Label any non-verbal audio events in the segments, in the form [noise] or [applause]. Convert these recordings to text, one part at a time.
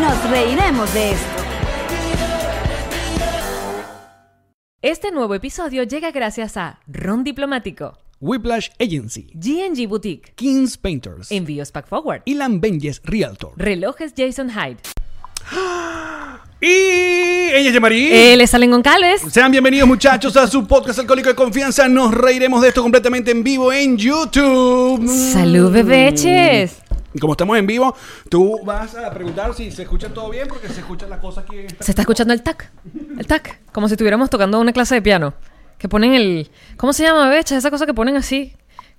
Nos reiremos de esto. Este nuevo episodio llega gracias a Ron Diplomático, Whiplash Agency, GNG Boutique, Kings Painters, Envíos Pack Forward, Ilan Benjes Realtor. Relojes Jason Hyde. Y ella es Yamari. Él es Alen Goncalves. Sean bienvenidos muchachos a su podcast Alcohólico de Confianza. Nos reiremos de esto completamente en vivo en YouTube. Salud, bebeches. Como estamos en vivo, tú vas a preguntar si se escucha todo bien porque se escucha la cosa aquí. Se está escuchando el tac. El tac. Como si estuviéramos tocando una clase de piano. Que ponen el. ¿Cómo se llama, bebeches? Esa cosa que ponen así.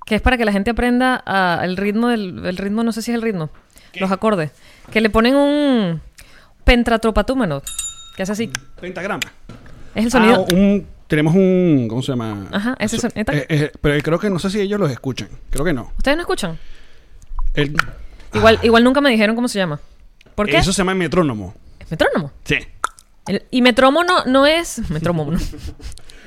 Que es para que la gente aprenda a- el ritmo del. El ritmo, no sé si es el ritmo. Los acordes. Que le ponen un. Pentratropatúmano. Que hace así. Pentagrama. Es el sonido. Ah, un- tenemos un. ¿Cómo se llama? Ajá, ese So- son- esta- eh, eh, pero creo que no sé si ellos los escuchan. Creo que no. ¿Ustedes no escuchan? El- Igual, igual nunca me dijeron cómo se llama. ¿Por qué? Eso se llama metrónomo. ¿Es metrónomo? Sí. El- y metrónomo no, no es. Metrónomo, no. [laughs]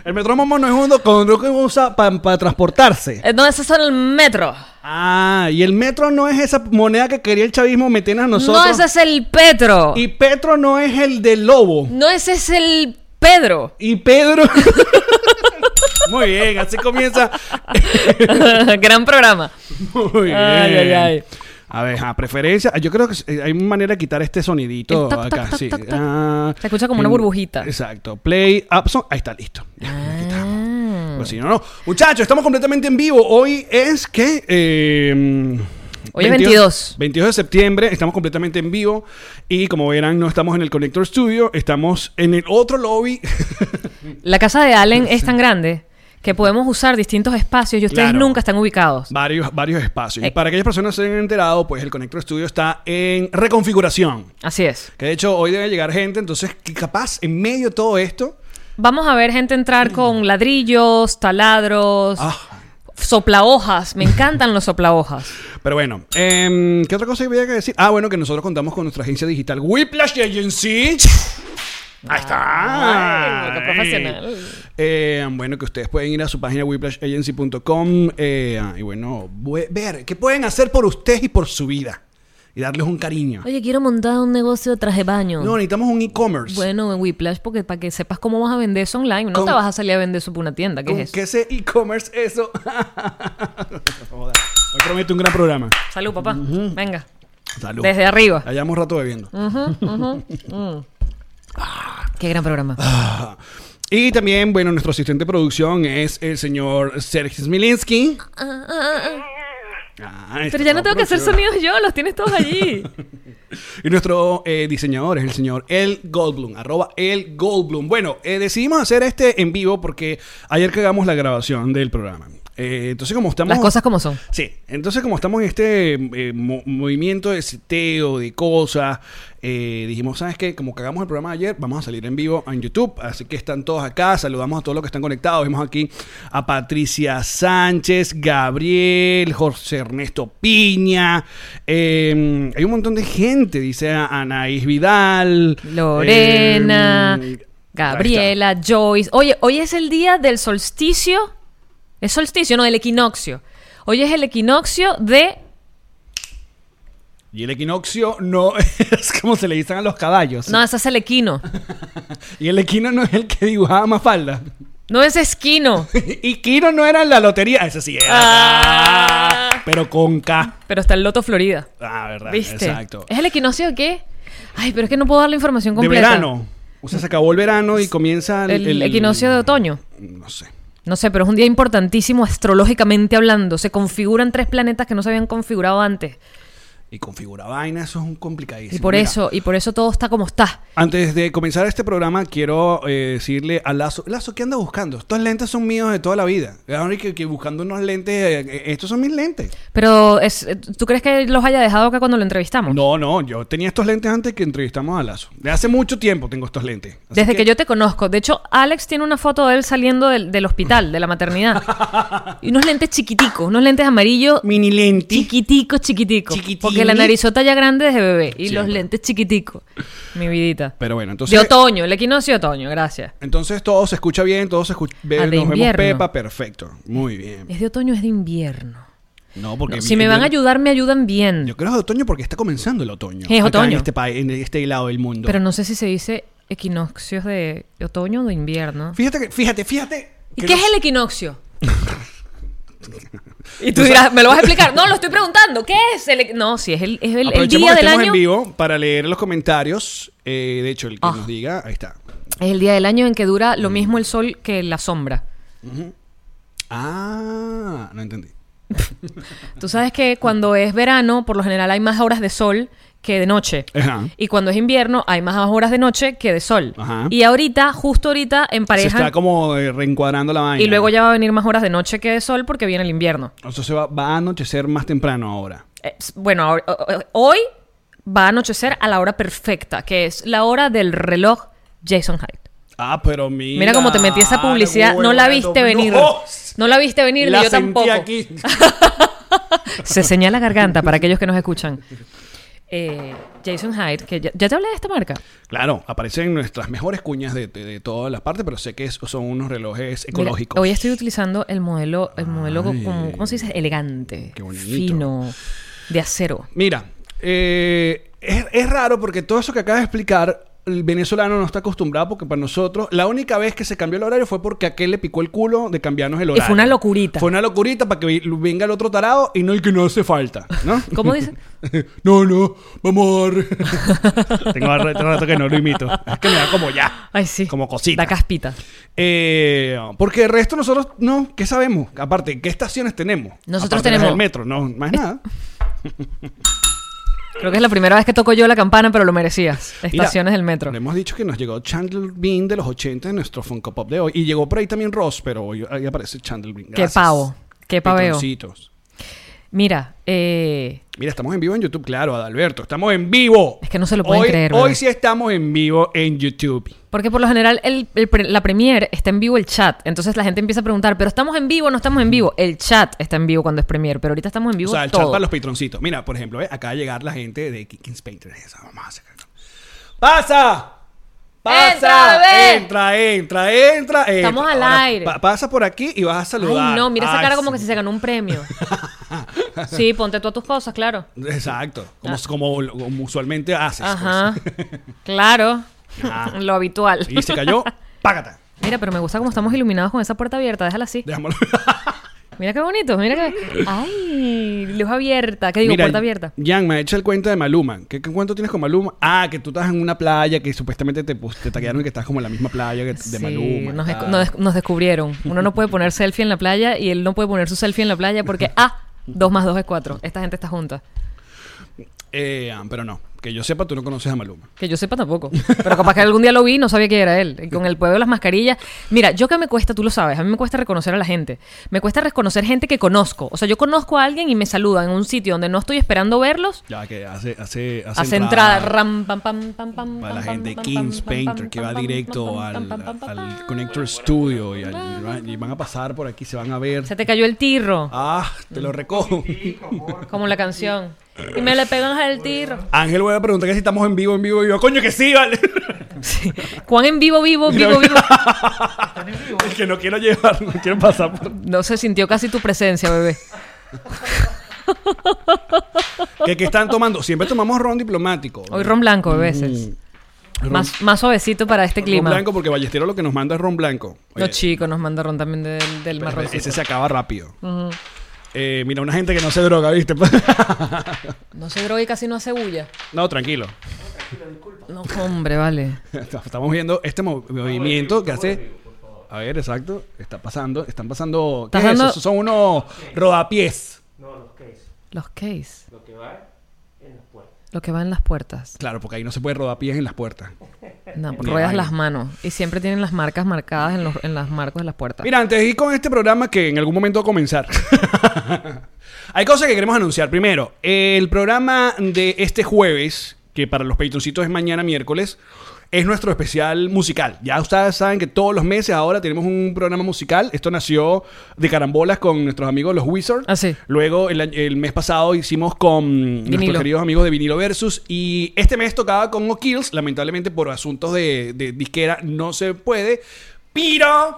El metrónomo no es uno con lo que usa para transportarse. Eh, No, ese es el metro. Ah, y el metro no es esa moneda que quería el chavismo meter a nosotros. No, ese es el Petro. Y Petro no es el del lobo. No, ese es el Pedro. Y Pedro. [laughs] Muy bien, así comienza. [laughs] Gran programa. Muy bien. Ay, ay, ay. A ver, a preferencia. Yo creo que eh, hay manera de quitar este sonidito tac, acá. tac, tac, sí. tac, tac. Ah, Se escucha como una burbujita. Exacto. Play up song. Ahí está, listo. Ya, quitamos. Ah. Pues si no, no. Muchachos, estamos completamente en vivo. Hoy es que. eh, Hoy es 22. 22 de septiembre, estamos completamente en vivo. Y como verán, no estamos en el Connector Studio, estamos en el otro lobby. [laughs] La casa de Allen es tan grande que podemos usar distintos espacios y ustedes Claro. nunca están ubicados. varios, varios espacios. Y Eh. para aquellas personas que se hayan enterado, pues el Connector Studio está en reconfiguración. Así es. Que de hecho hoy debe llegar gente, entonces que capaz en medio de todo esto. Vamos a ver gente entrar con ladrillos, taladros, Ah, soplahojas. Me encantan los soplahojas. [laughs] pero bueno, em, ¿qué otra cosa había que decir? Ah, bueno, que nosotros contamos con nuestra agencia digital Whiplash Agency. Ahí está. Ay, qué profesional. Eh, bueno, que ustedes pueden ir a su página whiplashagency.com eh, y bueno, bue- ver qué pueden hacer por ustedes y por su vida. Y darles un cariño. Oye, quiero montar un negocio de traje baño. No, necesitamos un e-commerce. Bueno, en Whiplash, porque para que sepas cómo vas a vender eso online. No Con- te vas a salir a vender eso por una tienda. ¿Qué ¿Con es eso? qué ese e-commerce eso? [laughs] Hoy prometo un gran programa. Salud, papá. Venga. Salud. Desde arriba. Hayamos rato bebiendo. [laughs] Qué gran programa. Ah. Y también, bueno, nuestro asistente de producción es el señor Sergio Smilinski. Ah, Pero está ya no tengo que hacer sonidos yo, los tienes todos allí. [laughs] Y nuestro eh, diseñador es el señor El Goldblum, arroba El Goldblum. Bueno, eh, decidimos hacer este en vivo porque ayer que hagamos la grabación del programa. Eh, entonces, como estamos... Las cosas como son. Sí, entonces como estamos en este eh, mo- movimiento de seteo, de cosas, eh, dijimos, ¿sabes qué? Como que hagamos el programa de ayer, vamos a salir en vivo en YouTube, así que están todos acá, saludamos a todos los que están conectados, vemos aquí a Patricia Sánchez, Gabriel, José Ernesto Piña, eh, hay un montón de gente, dice Anaís Vidal, Lorena, está. Gabriela, Joyce. Oye, hoy es el día del solsticio. ¿Es solsticio? No, del equinoccio. Hoy es el equinoccio de... Y el equinoccio no [laughs] es como se le dicen a los caballos. No, ese es el equino. [laughs] Y el equino no es el que dibujaba más falda. No es esquino. [laughs] y Kino no era en la lotería. Ese sí era. Ah. Pero con K. Pero está el Loto Florida. Ah, verdad. ¿Viste? Exacto. ¿Es el equinoccio de qué? Ay, pero es que no puedo dar la información De completa. verano. O sea, se acabó el verano y comienza el, El, equinoccio de otoño. No sé. No sé, pero es un día importantísimo astrológicamente hablando. Se configuran tres planetas que no se habían configurado antes. Y configura vaina, eso es un complicadísimo. Y por Mira, eso, y por eso todo está como está. Antes de comenzar este programa, quiero eh, decirle a Lazo, Lazo, ¿qué anda buscando? Estos lentes son míos de toda la vida. Que, que buscando unos lentes, eh, eh, estos son mis lentes. Pero, es, ¿tú crees que los haya dejado acá cuando lo entrevistamos? No, no, yo tenía estos lentes antes que entrevistamos a Lazo. De hace mucho tiempo tengo estos lentes. Así Desde que... yo te conozco. De hecho, Alex tiene una foto de él saliendo del, del hospital, de la maternidad. [laughs] y unos lentes chiquiticos, unos lentes amarillos Mini lente. chiquiticos, chiquiticos. Chiquitini. Porque la narizota ya grande desde bebé. Y los lentes chiquiticos. Mi vidita. Pero bueno, entonces... de otoño, el equinoccio de otoño, gracias. Entonces todo se escucha bien, todo se escucha... Ah, nos vemos. Pepa, perfecto. Muy bien. ¿Es de otoño es de invierno? No, porque... No, si me van a ayudar, me ayudan bien. Yo creo que es de otoño porque está comenzando el otoño. Es acá otoño. En este, país, en este lado del mundo. Pero no sé si se dice equinoccios de otoño o de invierno. Fíjate, que, fíjate, fíjate. ¿Y qué no- es el equinoccio? [laughs] [laughs] y tú dirás, ¿me lo vas a explicar? No, lo estoy preguntando. ¿Qué es el No, si es el, es el- el día que del año. en vivo para leer los comentarios. Eh, de hecho, el que Ah. nos diga, ahí está. Es el día del año en que dura lo mismo el sol que la sombra. Ah, no entendí. [laughs] Tú sabes que cuando es verano, por lo general hay más horas de sol que de noche. Ajá. Y cuando es invierno, hay más horas de noche que de sol. Ajá. Y ahorita, justo ahorita, Se emparejan. está como eh, reencuadrando la vaina. Y luego ya va a venir más horas de noche que de sol porque viene el invierno. Entonces va, va a anochecer más temprano ahora. Eh, bueno, o- o- hoy va a anochecer a la hora perfecta, que es la hora del reloj Jason Hyde. Ah, pero mira. Mira cómo te metí esa publicidad, no la viste venir. No la viste venir ni La yo sentí tampoco. aquí. [laughs] Se señala garganta para aquellos que nos escuchan. Eh, Jason Hyde, que ya, ya te hablé de esta marca. Claro, aparecen nuestras mejores cuñas de, de- de todas las partes, pero sé que es- son unos relojes Mira, ecológicos. hoy estoy utilizando el modelo, el modelo Ay. como, ¿cómo se dice? Elegante, Qué bonito. fino, de acero. Mira, eh, es, es raro porque todo eso que acabas de explicar, el venezolano no está acostumbrado porque para nosotros, la única vez que se cambió el horario fue porque aquel le picó el culo de cambiarnos el horario. fue una locurita. Fue una locurita para que venga el otro tarado y no el que no hace falta, ¿no? [laughs] ¿Cómo dice? [laughs] no, no, vamos a [laughs] tengo, rato, que no lo imito. Es que me da como ya. Ay, sí. Como cosita. Da caspita. Eh, porque el resto nosotros no, ¿qué sabemos? Aparte, ¿qué estaciones tenemos? Nosotros Aparte tenemos- del metro, no, más nada. Creo que es la primera vez que toco yo la campana, pero lo merecías. Mira, Estaciones del metro. Le hemos dicho que nos llegó Chandler Bean de los 80 en nuestro Funko Pop de hoy. Y llegó por ahí también Ross, pero hoy ahí aparece Chandler Bean. Qué Gracias. pavo. Qué paveo. Patroncitos. Mira, eh, Mira, estamos en vivo en YouTube, claro, Adalberto. Estamos en vivo. Es que no se lo pueden hoy, creer, Hoy sí estamos en vivo en YouTube. porque por lo general el- el pre- la premier está en vivo el chat. Entonces la gente empieza a preguntar, ¿pero estamos en vivo o no estamos en vivo? El chat está en vivo cuando es premier, pero ahorita estamos en O vivo sea, el todo. chat para los patroncitos. Mira, por ejemplo, ¿eh? acaba de llegar la gente de Kings Painter. Esa, Vamos a hacer- ¡Pasa! ¡Pasa! Entra. Entra, entra, entra. Estamos al Ahora, aire. pa- pasa por aquí y vas a saludar. Ay, no, mira esa Ay, cara como sí. que si se ganó un premio. sí, ponte tú a tus cosas, claro. Exacto. Como, Ah. como, como usualmente haces. Ajá. pues. [laughs] claro. Ajá. Lo habitual. Y se cayó, [laughs] págata. Mira, pero me gusta cómo estamos iluminados con esa puerta abierta. Déjala así. Déjamelo. [laughs] Mira qué bonito. Mira que. [laughs] Ay, luz abierta. ¿Qué digo? Mira, puerta abierta. Jan, me ha hecho el cuento de Maluma. ¿Qué, qué cuento tienes con Maluma? Ah, que tú estás en una playa que supuestamente te, pus- te taguearon que estás como en la misma playa que- de Sí, Maluma. Nos, descubrieron. Uno no puede poner selfie en la playa y él no puede poner su selfie en la playa porque, ah, dos más dos es cuatro. Esta gente está junta. Eh, pero no. Que yo sepa, tú no conoces a Maluma. Que yo sepa tampoco. Pero capaz que algún día lo vi y no sabía quién era él. Y con el pueblo de las mascarillas. Mira, yo que me cuesta, tú lo sabes, a mí me cuesta reconocer a la gente. Me cuesta reconocer gente que conozco. O sea, yo conozco a alguien y me saludan en un sitio donde no estoy esperando verlos. Ya que hace, hace, hace, Hace entrada. Ram, pam, pam, pam, pam, Para la gente Kings Painter pam, que va directo pam, al, pam, pam, pam, al pam. Connector Studio y, al- y van a pasar por aquí, se van a ver. Se te cayó el tirro. Ah, te lo recojo. Como la canción. Y me le pegan al tirro. Ángel voy a preguntar que si estamos en vivo, en vivo, yo, coño que sí, vale. [laughs] Sí. Juan en vivo, vivo, vivo, vivo. Es que no quiero llevar, no quiero pasar por... No se sintió casi tu presencia, bebé. [laughs] ¿Qué, qué están tomando? Siempre tomamos ron diplomático. Hoy ron blanco, bebés. Ron- Más, más suavecito para este ron clima. blanco porque Ballestero lo que nos manda es ron blanco. No, Oye, chico, nos manda ron también del, del marrón. ese se acaba rápido. Eh, mira, una gente que no se droga, ¿viste? [laughs] No se droga y casi no hace bulla. no, tranquilo. No, hombre, vale. [laughs] Estamos viendo este mo- movimiento que hace. A ver, exacto. Está pasando. Están pasando. ¿Qué es dando- eso? Son unos rodapiés. Los case. Lo que va en las puertas. Claro, porque ahí no se puede rodar pies en las puertas. No, ruedas las manos. Y siempre tienen las marcas marcadas en los, en las marcos de las puertas. Mira, antes de ir con este programa que en algún momento va a comenzar. [laughs] Hay cosas que queremos anunciar. Primero, el programa de este jueves, que para los patroncitos es mañana miércoles, es nuestro especial musical. Ya ustedes saben que todos los meses ahora tenemos un programa musical. Esto nació de carambolas con nuestros amigos los Wizards. Ah, sí. Luego, el, mes pasado hicimos con nuestros queridos amigos de Vinilo Versus. Y este mes tocaba con O'Kills. Lamentablemente, por asuntos de, de disquera, no se puede. Pero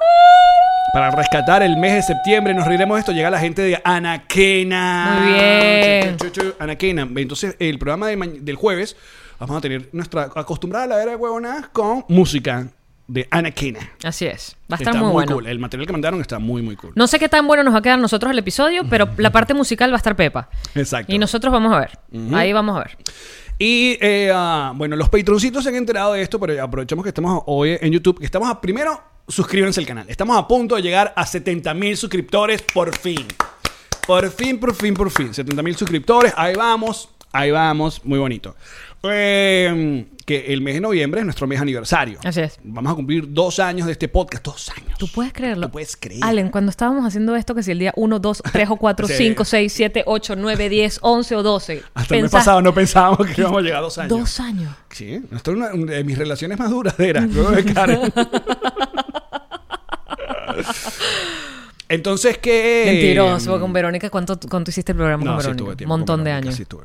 para rescatar el mes de septiembre, nos reiremos de esto. Llega la gente de Anaquena. Muy bien. Anaquena. Entonces, el programa de ma- del jueves, vamos a tener nuestra acostumbrada a la era de huevonas con música de Anaquena. Así es. Va a estar Está muy, bueno. cool. El material que mandaron está muy, muy cool. No sé qué tan bueno nos va a quedar nosotros el episodio, [laughs] pero la parte musical va a estar Pepa. Exacto. Y nosotros vamos a ver. Ahí vamos a ver. Y eh, ah, bueno, los patroncitos se han enterado de esto, pero aprovechamos que estamos hoy en YouTube. Que estamos a, primero, suscríbanse al canal. Estamos a punto de llegar a 70 mil suscriptores por fin. Por fin, por fin, por fin. 70 mil suscriptores. Ahí vamos. Ahí vamos. Muy bonito. Eh, que el mes de noviembre es nuestro mes aniversario. Así es. Vamos a cumplir dos años de este podcast. Dos años. ¿Tú puedes creerlo? Tú puedes creer. Allen, cuando estábamos haciendo esto, que si el día 1, 2, 3 o 4, [laughs] Sí. 5, 6, 7, 8, 9, 10, 11 o 12. Hasta el mes pasado no pensábamos que íbamos a llegar a dos años. Dos años. Sí, esta es una, una de mis relaciones más duraderas. luego de Karen. [laughs] Entonces, ¿qué? Mentiroso, con Verónica. ¿Cuánto, cuánto hiciste el programa No, con sí Verónica? tuve tiempo. Montón con de años. sí tuve.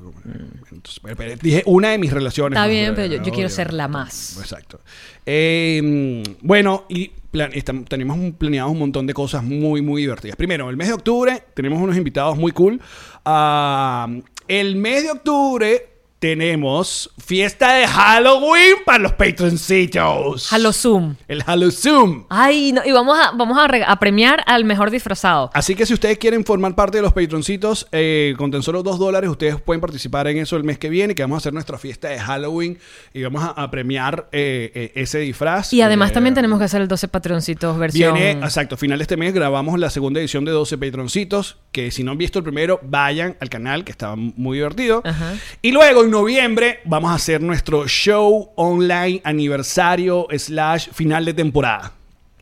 Entonces, pero- pero dije una de mis relaciones. Está bien, pero yo, yo quiero ser la más. Exacto. Eh, bueno, y plan- estam- tenemos un- planeados un montón de cosas muy, muy divertidas. Primero, el mes de octubre tenemos unos invitados muy cool. Ah, el mes de octubre tenemos fiesta de Halloween para los patroncitos. Halo Zoom. El Halo Zoom. Ay, no, y vamos a, vamos a, premiar al mejor disfrazado. Así que si ustedes quieren formar parte de los patroncitos, eh, con tan solo dos dólares, ustedes pueden participar en eso el mes que viene, que vamos a hacer nuestra fiesta de Halloween y vamos a, a premiar eh, eh, ese disfraz. Y además Eh, también tenemos que hacer el 12 Patroncitos versión. Viene, exacto, final de este mes grabamos la segunda edición de 12 Patroncitos, que si no han visto el primero, vayan al canal, que estaba muy divertido. Ajá. Y luego en noviembre vamos a hacer nuestro show online aniversario slash final de temporada,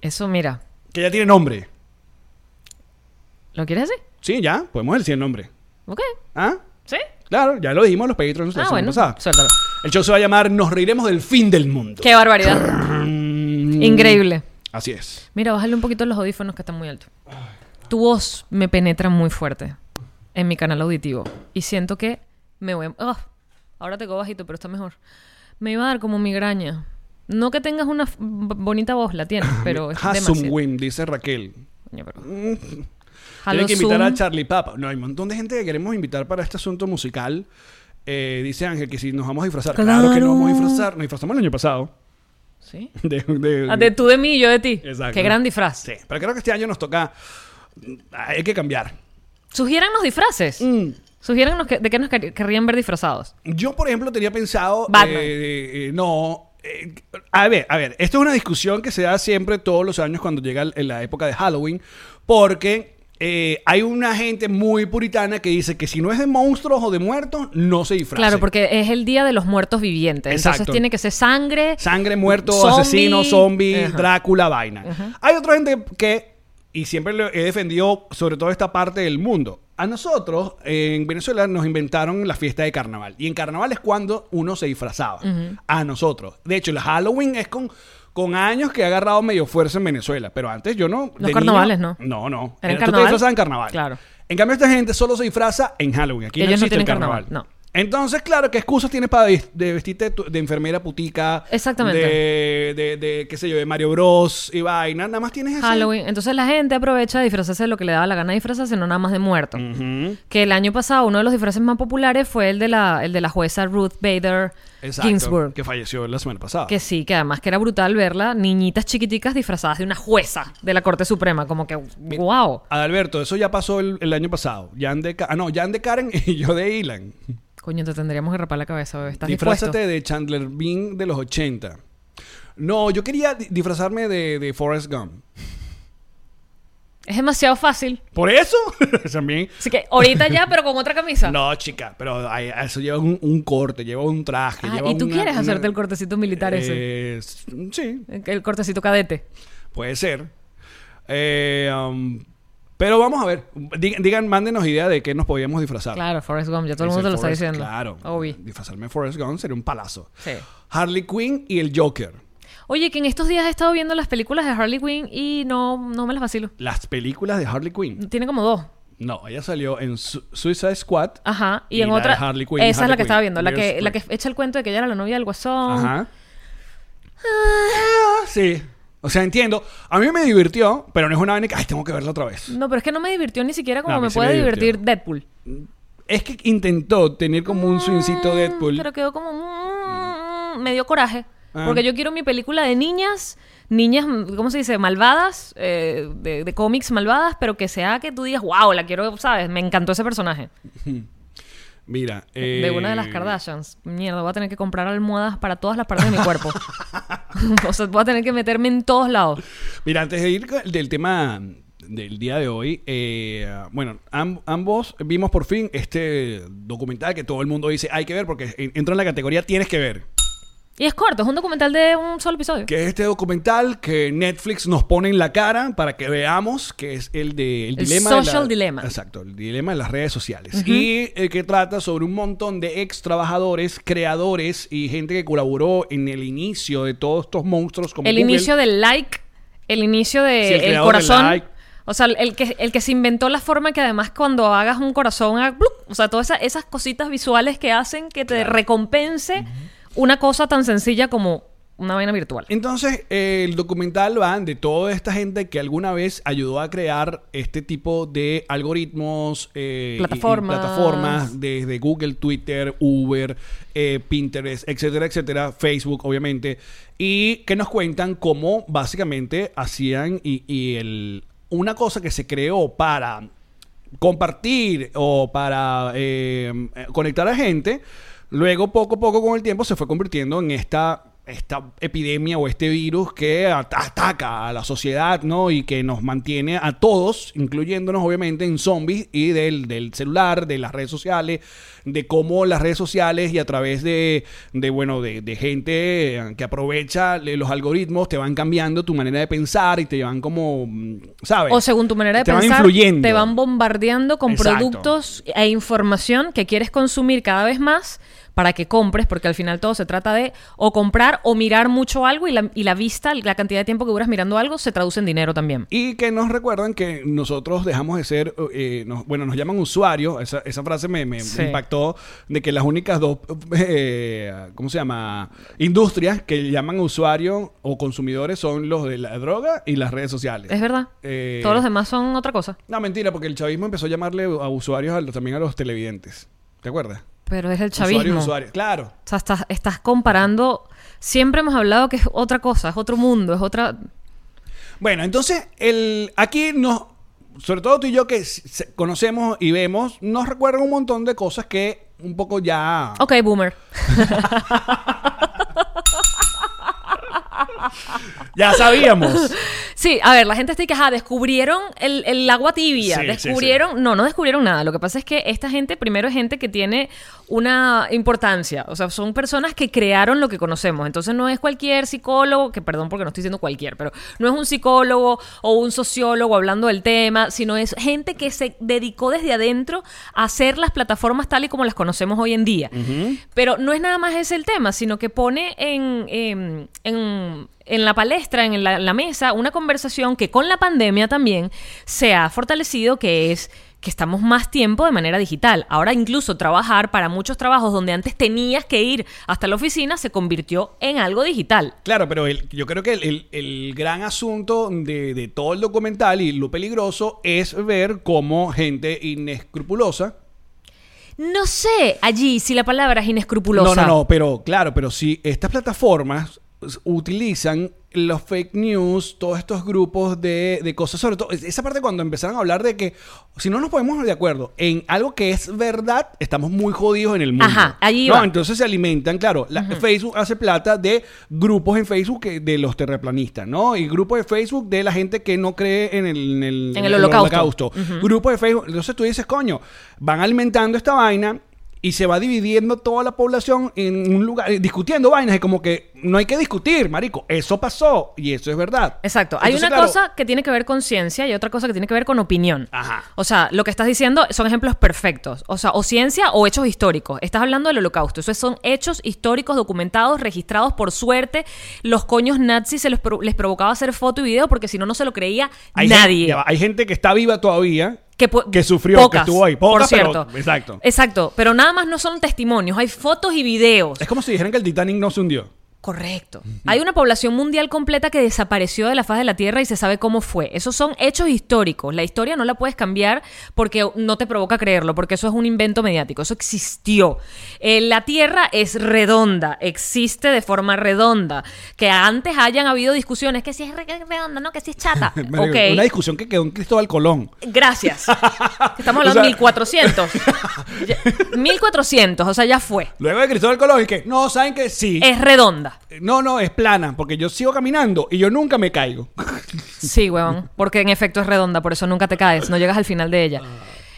Eso, mira. que ya tiene nombre. ¿Lo quieres decir? Sí, ya, podemos decir el nombre. Ok. ¿Ah? ¿Sí? Claro, ya lo dijimos los Patrons la Ah, semana bueno. pasada. Suéltalo. El show se va a llamar Nos reiremos del fin del mundo. Qué barbaridad. Increíble. Así es. Mira, bájale un poquito los audífonos que están muy altos. Tu voz me penetra muy fuerte en mi canal auditivo. Y siento que me voy a... Ah, ahora te quedo bajito, pero está mejor. Me iba a dar como migraña. No que tengas una bonita voz, la tienes, [laughs] pero es demasiado. Win, dice Raquel. Coño, pero- [laughs] Tienen Halo que invitar Zoom. a Charlie Papa. No, hay un montón de gente que queremos invitar para este asunto musical. Eh, dice Ángel que si nos vamos a disfrazar. Claro, que nos vamos a disfrazar. Nos disfrazamos el año pasado. ¿Sí? [laughs] De, de- Ah, de tú de mí y yo de ti. Exacto. Qué gran disfraz. Sí, pero creo que este año nos toca. Hay que cambiar. Sugiérannos disfraces. Mm. Que- de qué nos quer- querrían ver disfrazados. Yo, por ejemplo, tenía pensado. Batman. eh, eh, no. eh, a ver, a ver. Esto es una discusión que se da siempre todos los años cuando llega en la época de Halloween. Porque eh, hay una gente muy puritana que dice que si no es de monstruos o de muertos, no se disfraza. Claro, porque es el día de los muertos vivientes. Entonces Exacto. tiene que ser sangre. Sangre, muerto, Zombie. asesino, zombie, Ajá. Drácula, vaina. Hay otra gente que, y siempre lo he defendido, sobre todo esta parte del mundo. A nosotros, en Venezuela, nos inventaron la fiesta de carnaval. Y en carnaval es cuando uno se disfrazaba. A nosotros. De hecho, el Halloween es con, con años que ha agarrado medio fuerza en Venezuela. Pero antes yo no. Los carnavales, niño- ¿no? No, no. ¿Era en Tú te disfrazabas en carnaval. Claro. En cambio, esta gente solo se disfraza en Halloween. Aquí no Ellos no existe el tienen carnaval. carnaval, no. Entonces, claro, ¿qué excusas tienes para de vestirte de enfermera putica? Exactamente. De, de, de, qué sé yo, de Mario Bros. y vaina. Nada más tienes ese. Halloween. Entonces la gente aprovecha de disfrazarse de lo que le daba la gana de disfrazarse, no nada más de muerto. Que el año pasado uno de los disfraces más populares fue el de la, el de la jueza Ruth Bader Exacto. Ginsburg. Que falleció la semana pasada. Que sí, que además que era brutal verla, niñitas chiquiticas disfrazadas de una jueza de la Corte Suprema, como que wow. Adalberto, eso ya pasó el, el año pasado. Jan de, ah, no, Jan de Karen [laughs] y yo de Ilan. Coño, te tendríamos que rapar la cabeza, bebé. ¿Estás Disfrázate dispuesto? de Chandler Bing de los 80. No, yo quería di- disfrazarme de, de Forrest Gump. Es demasiado fácil. Por eso, [laughs] también. Así que ahorita ya, pero con otra camisa. No, chica, pero eso lleva un, un corte, lleva un traje. Ah, lleva ¿Y tú una- quieres una- hacerte el cortecito militar ese? Eh, sí, El cortecito cadete. puede ser. Eh, um, pero vamos a ver. Digan, digan, mándenos idea de qué nos podíamos disfrazar. Claro, Forrest Gump, ya todo el mundo lo está diciendo. Claro. Obvio. Disfrazarme de Forrest Gump sería un palazo. Sí. Harley Quinn y el Joker. Oye, que en estos días he estado viendo las películas de Harley Quinn y no, no me las vacilo. Las películas de Harley Quinn. Tiene como dos. No, ella salió en Su- Suicide Squad. Ajá. Y, Y en la de otra. Harley Quinn, esa es la que estaba viendo. La que, la que echa el cuento de que ella era la novia del guasón. Ajá. Ah, sí. O sea, entiendo. A mí me divirtió, pero no es una vaina que, ay, tengo que verla otra vez. No, pero es que no me divirtió ni siquiera como No, a mí me sí puede me divirtió. divertir Deadpool. Es que intentó tener como un swingcito Deadpool. Mm, Pero quedó como. mm, me dio coraje. Ah. Porque yo quiero mi película de niñas, niñas, ¿cómo se dice? Malvadas, eh, de, de cómics malvadas, pero que sea que tú digas, wow, la quiero, ¿sabes? Me encantó ese personaje. Mira. De una de las eh, Kardashians. Mierda, voy a tener que comprar almohadas para todas las partes de mi cuerpo. [laughs] [laughs] o sea, voy a tener que meterme en todos lados. Mira, antes de ir del tema del día de hoy, eh, bueno, am- ambos vimos por fin este documental que todo el mundo dice hay que ver porque en- entra en la categoría tienes que ver. Y es corto, es un documental de un solo episodio. Que es este documental que Netflix nos pone en la cara para que veamos, que es el de el El dilema de social la- dilemma. Exacto, el dilema de las redes sociales. Y eh, que trata sobre un montón de ex trabajadores, creadores y gente que colaboró en el inicio de todos estos monstruos como el Google. inicio del like, el inicio Sí, del el creador del corazón. like. O sea, el que, el que se inventó la forma que además cuando hagas un corazón, haga blup. o sea, todas esa- esas cositas visuales que hacen que te recompense una cosa tan sencilla como una vaina virtual. Entonces, eh, el documental va de toda esta gente que alguna vez ayudó a crear este tipo de algoritmos, eh, y- y Plataformas. plataformas, desde Google, Twitter, Uber, eh, Pinterest, etcétera, etcétera, Facebook, obviamente, y que nos cuentan cómo básicamente hacían y, y el, una cosa que se creó para compartir o para eh, conectar a gente, luego poco a poco con el tiempo se fue convirtiendo en esta, esta epidemia o este virus que at- ataca a la sociedad, ¿no? Y que nos mantiene a todos, incluyéndonos obviamente en zombies y del, del celular, de las redes sociales, de cómo las redes sociales y a través de, de bueno, de, de gente que aprovecha los algoritmos, te van cambiando tu manera de pensar y te van como, mm, ¿sabes? O según tu manera de te van pensar, influyendo. te van bombardeando con Exacto. productos e información que quieres consumir cada vez más para que compres, porque al final todo se trata de o comprar o mirar mucho algo y la, y la vista, la cantidad de tiempo que duras mirando algo se traduce en dinero también. Y que nos recuerdan que nosotros dejamos de ser, eh, nos- bueno, nos llaman usuarios, esa, esa frase me, me Sí. impactó, de que las únicas dos, eh, ¿cómo se llama? Industrias que llaman usuarios o consumidores son los de la droga y las redes sociales. Es verdad. Eh, Todos los demás son otra cosa. No, mentira, porque el chavismo empezó a llamarle a usuarios a los- también a los televidentes. ¿Te acuerdas? Pero es el chavismo. usuarios. Claro. O sea, estás, estás comparando. Siempre hemos hablado que es otra cosa, es otro mundo, es otra. Bueno, entonces, el, aquí nos, sobre todo tú y yo que conocemos y vemos, nos recuerdan un montón de cosas que un poco ya... Ok, boomer. [laughs] [laughs] Ya sabíamos. Sí, a ver, la gente está que, ajá, descubrieron el, el agua tibia, Sí, sí, descubrieron, no, no descubrieron nada. Lo que pasa es que esta gente, primero es gente que tiene una importancia, o sea, son personas que crearon lo que conocemos. Entonces no es cualquier psicólogo, que perdón porque no estoy diciendo cualquier, pero no es un psicólogo o un sociólogo hablando del tema, sino es gente que se dedicó desde adentro a hacer las plataformas tal y como las conocemos hoy en día. Pero no es nada más ese el tema, sino que pone en, en, en- en la palestra, en la, la mesa, una conversación que con la pandemia también se ha fortalecido, que es que estamos más tiempo de manera digital. Ahora incluso trabajar para muchos trabajos donde antes tenías que ir hasta la oficina se convirtió en algo digital. Claro, pero el- yo creo que el, el- el gran asunto de, de todo el documental y lo peligroso es ver cómo gente inescrupulosa... No sé allí si la palabra es inescrupulosa. No, no, no, pero claro, pero si estas plataformas utilizan los fake news, todos estos grupos de, de cosas, sobre todo esa parte cuando empezaron a hablar de que si no nos ponemos de acuerdo en algo que es verdad, estamos muy jodidos en el mundo. Ajá, allí ¿no? va. Entonces se alimentan, claro, la- Facebook hace plata de grupos en Facebook que- de los terraplanistas, ¿no? Y grupos de Facebook de la gente que no cree en el, en el, En el holocausto. Grupos de Facebook. Entonces tú dices, coño, van alimentando esta vaina y se va dividiendo toda la población en un lugar, eh, discutiendo vainas y como que no hay que discutir, marico. Eso pasó y eso es verdad. Exacto. Hay una claro, cosa que tiene que ver con ciencia y otra cosa que tiene que ver con opinión. Ajá. O sea, lo que estás diciendo son ejemplos perfectos. O sea, o ciencia o hechos históricos. Estás hablando del holocausto. Esos son hechos históricos documentados, registrados por suerte. Los coños nazis se les, pro- les provocaba hacer foto y video porque si no, no se lo creía hay nadie. gente- hay gente que está viva todavía. Que, sufrió, pocas, que estuvo ahí. por Pocas, pero- cierto. exacto. Exacto. Pero nada más no son testimonios. Hay fotos y videos. Es como si dijeran que el Titanic no se hundió. Correcto. Hay una población mundial completa que desapareció de la faz de la Tierra y se sabe cómo fue. Esos son hechos históricos. La historia no la puedes cambiar porque no te provoca creerlo, porque eso es un invento mediático. Eso existió. Eh, la Tierra es redonda, existe de forma redonda. Que antes hayan habido discusiones que si es re- redonda, no, que si es chata. [laughs] ok. Una discusión que quedó en Cristóbal Colón. Gracias. [laughs] Estamos O hablando de sea- [laughs] 1400. Ya- 1400, o sea, ya fue. Luego de Cristóbal Colón, y que no, ¿saben que Sí. Es redonda. No, no, es plana, porque yo sigo caminando y yo nunca me caigo. [laughs] Sí, huevón. Porque en efecto es redonda, por eso nunca te caes, no llegas al final de ella.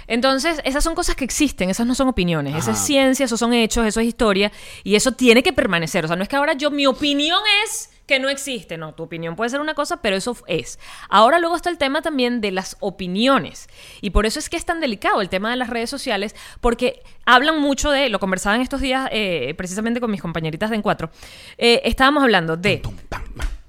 Entonces, esas son cosas que existen, esas no son opiniones, esa es ciencia, esos son hechos, eso es historia, y eso tiene que permanecer. O sea, no es que ahora yo, mi opinión es que no existe, no, tu opinión puede ser una cosa, pero eso es. Ahora luego está el tema también de las opiniones, y por eso es que es tan delicado el tema de las redes sociales, porque hablan mucho de, lo conversaba en estos días eh, precisamente con mis compañeritas de Encuatro, eh, estábamos hablando de...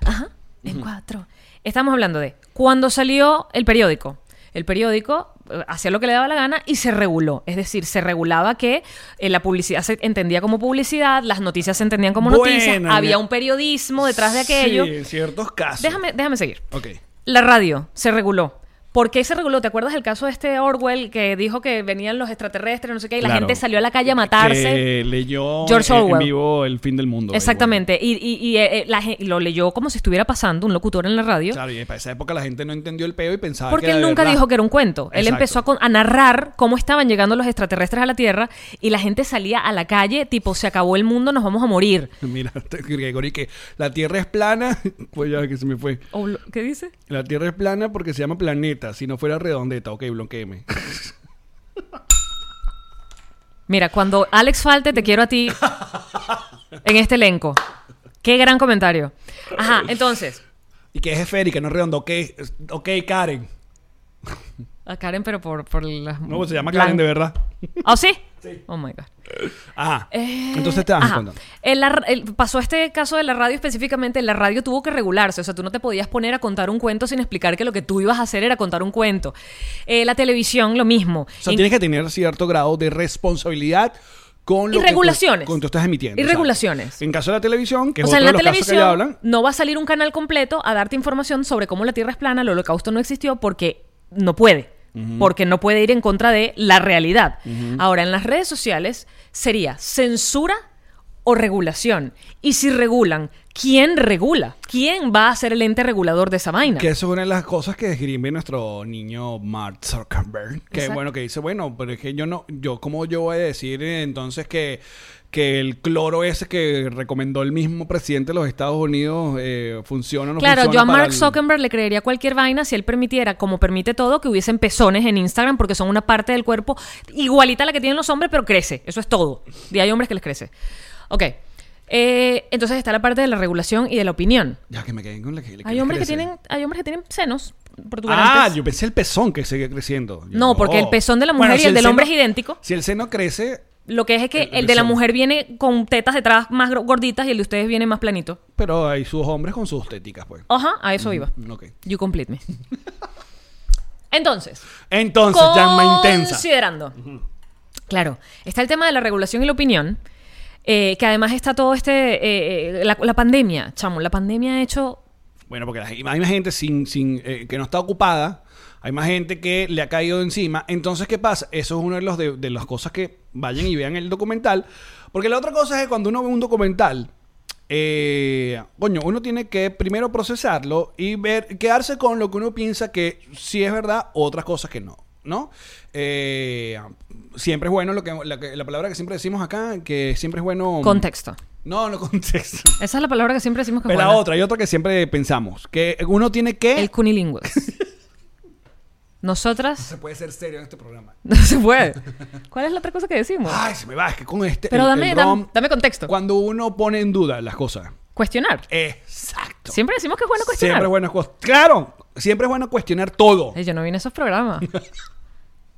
Ajá, en cuatro. Estamos hablando de cuando salió el periódico. El periódico hacía lo que le daba la gana y se reguló. Es decir, se regulaba que eh, la publicidad se entendía como publicidad, las noticias se entendían como noticias, había un periodismo detrás de aquello. Sí, en ciertos casos. Déjame, déjame seguir. Ok. La radio se reguló. ¿Por qué se reguló? ¿Te acuerdas del caso de este Orwell que dijo que venían los extraterrestres, no sé qué, y la Claro. gente salió a la calle a matarse? Que leyó George en- en Orwell. vivo el fin del mundo. Exactamente. Y, y- y, eh, eh, la gen- lo leyó como si estuviera pasando un locutor en la radio. Claro, y para esa época la gente no entendió el peo y pensaba Porque que él nunca verdad. dijo que era un cuento. Él empezó a, con- a narrar cómo estaban llegando los extraterrestres a la Tierra y la gente salía a la calle tipo, se acabó el mundo, nos vamos a morir. [laughs] Mira, [laughs] Gregory, que la Tierra es plana. [laughs] Pues ya que se me fue. ¿Qué dice? La Tierra es plana porque se llama planeta. Si no fuera redondeta, ok, bloqueeme. Mira, cuando Alex falte, te quiero a ti en este elenco. Qué gran comentario. Ajá, entonces. y que es esférica, no es redonda. Ok, ok, Karen. A Karen, pero por, por las... No, pues se llama Karen de verdad. ¿Oh, sí? Oh, my God. Ajá. Eh, Entonces te cuenta. En la- el- pasó este caso de la radio específicamente. La radio tuvo que regularse. O sea, tú no te podías poner a contar un cuento sin explicar que lo que tú ibas a hacer era contar un cuento. Eh, la televisión, lo mismo. O sea, En- tienes que tener cierto grado de responsabilidad con lo Y que tú- regulaciones. con tú estás emitiendo. Y regulaciones. En caso de la televisión, que es o sea, otro en la de los casos que televisión hablan. no va a salir un canal completo a darte información sobre cómo la Tierra es plana, el holocausto no existió porque no puede. Porque no puede ir en contra de la realidad. Ahora, en las redes sociales sería censura o regulación. Y si regulan, ¿quién regula? ¿Quién va a ser el ente regulador de esa vaina? Que eso es una de las cosas que escribe nuestro niño Mark Zuckerberg. Que Exacto. bueno, que dice, bueno, pero es que yo no, yo, ¿cómo yo voy a decir eh, entonces que, que el cloro ese que recomendó el mismo presidente de los Estados Unidos eh, funciona o no Claro, funciona? yo a Mark el- Zuckerberg le creería cualquier vaina si él permitiera, como permite todo, que hubiesen pezones en Instagram porque son una parte del cuerpo igualita a la que tienen los hombres, pero crece. Eso es todo. Y hay hombres que les crece. Ok. Eh, entonces está la parte de la regulación y de la opinión. Ya que me quedé con la que le Hay hombres que tienen, hay hombres que tienen senos Ah, yo pensé el pezón que sigue creciendo. Yo, No, porque el pezón de la mujer y si el del seno- hombre es idéntico. Si el seno crece, Lo que es es que El- el, el de la mujer viene con tetas detrás más gorditas y el de ustedes viene más planito. pero hay sus hombres con sus téticas, pues. Ajá, a eso iba. Ok. You complete me. [laughs] Entonces, Entonces, llama intensa. Considerando. Claro, está el tema de la regulación y la opinión, eh, que además está todo este, eh, eh, la, pandemia, chamo, la pandemia ha hecho... Bueno, porque hay más gente sin, sin, eh, que no está ocupada, hay más gente que le ha caído encima. Entonces, ¿qué pasa? Eso es una de, los de las cosas que vayan y vean el documental. Porque la otra cosa es que cuando uno ve un documental, eh, coño, uno tiene que primero procesarlo y ver, quedarse con lo que uno piensa que sí es verdad, otras cosas que no, ¿no? Eh, siempre es bueno lo que, la, que- la palabra que siempre decimos acá, que siempre es bueno... Contexto. No, no contexto. [laughs] Esa es la palabra que siempre decimos que es Pero la otra, hay otra que siempre pensamos, que uno tiene que... El cunilingüe. [laughs] Nosotras Se puede ser serio en este programa. [laughs] no se puede. ¿Cuál es la otra cosa que decimos? Ay, se me va, es que con este... Pero el- dame, el dam- rom- dame contexto. Cuando uno pone en duda las cosas. Cuestionar. Exacto. Siempre decimos que es bueno cuestionar. Siempre es bueno Claro, siempre es bueno cuestionar todo. Ey, yo no vine a esos programas.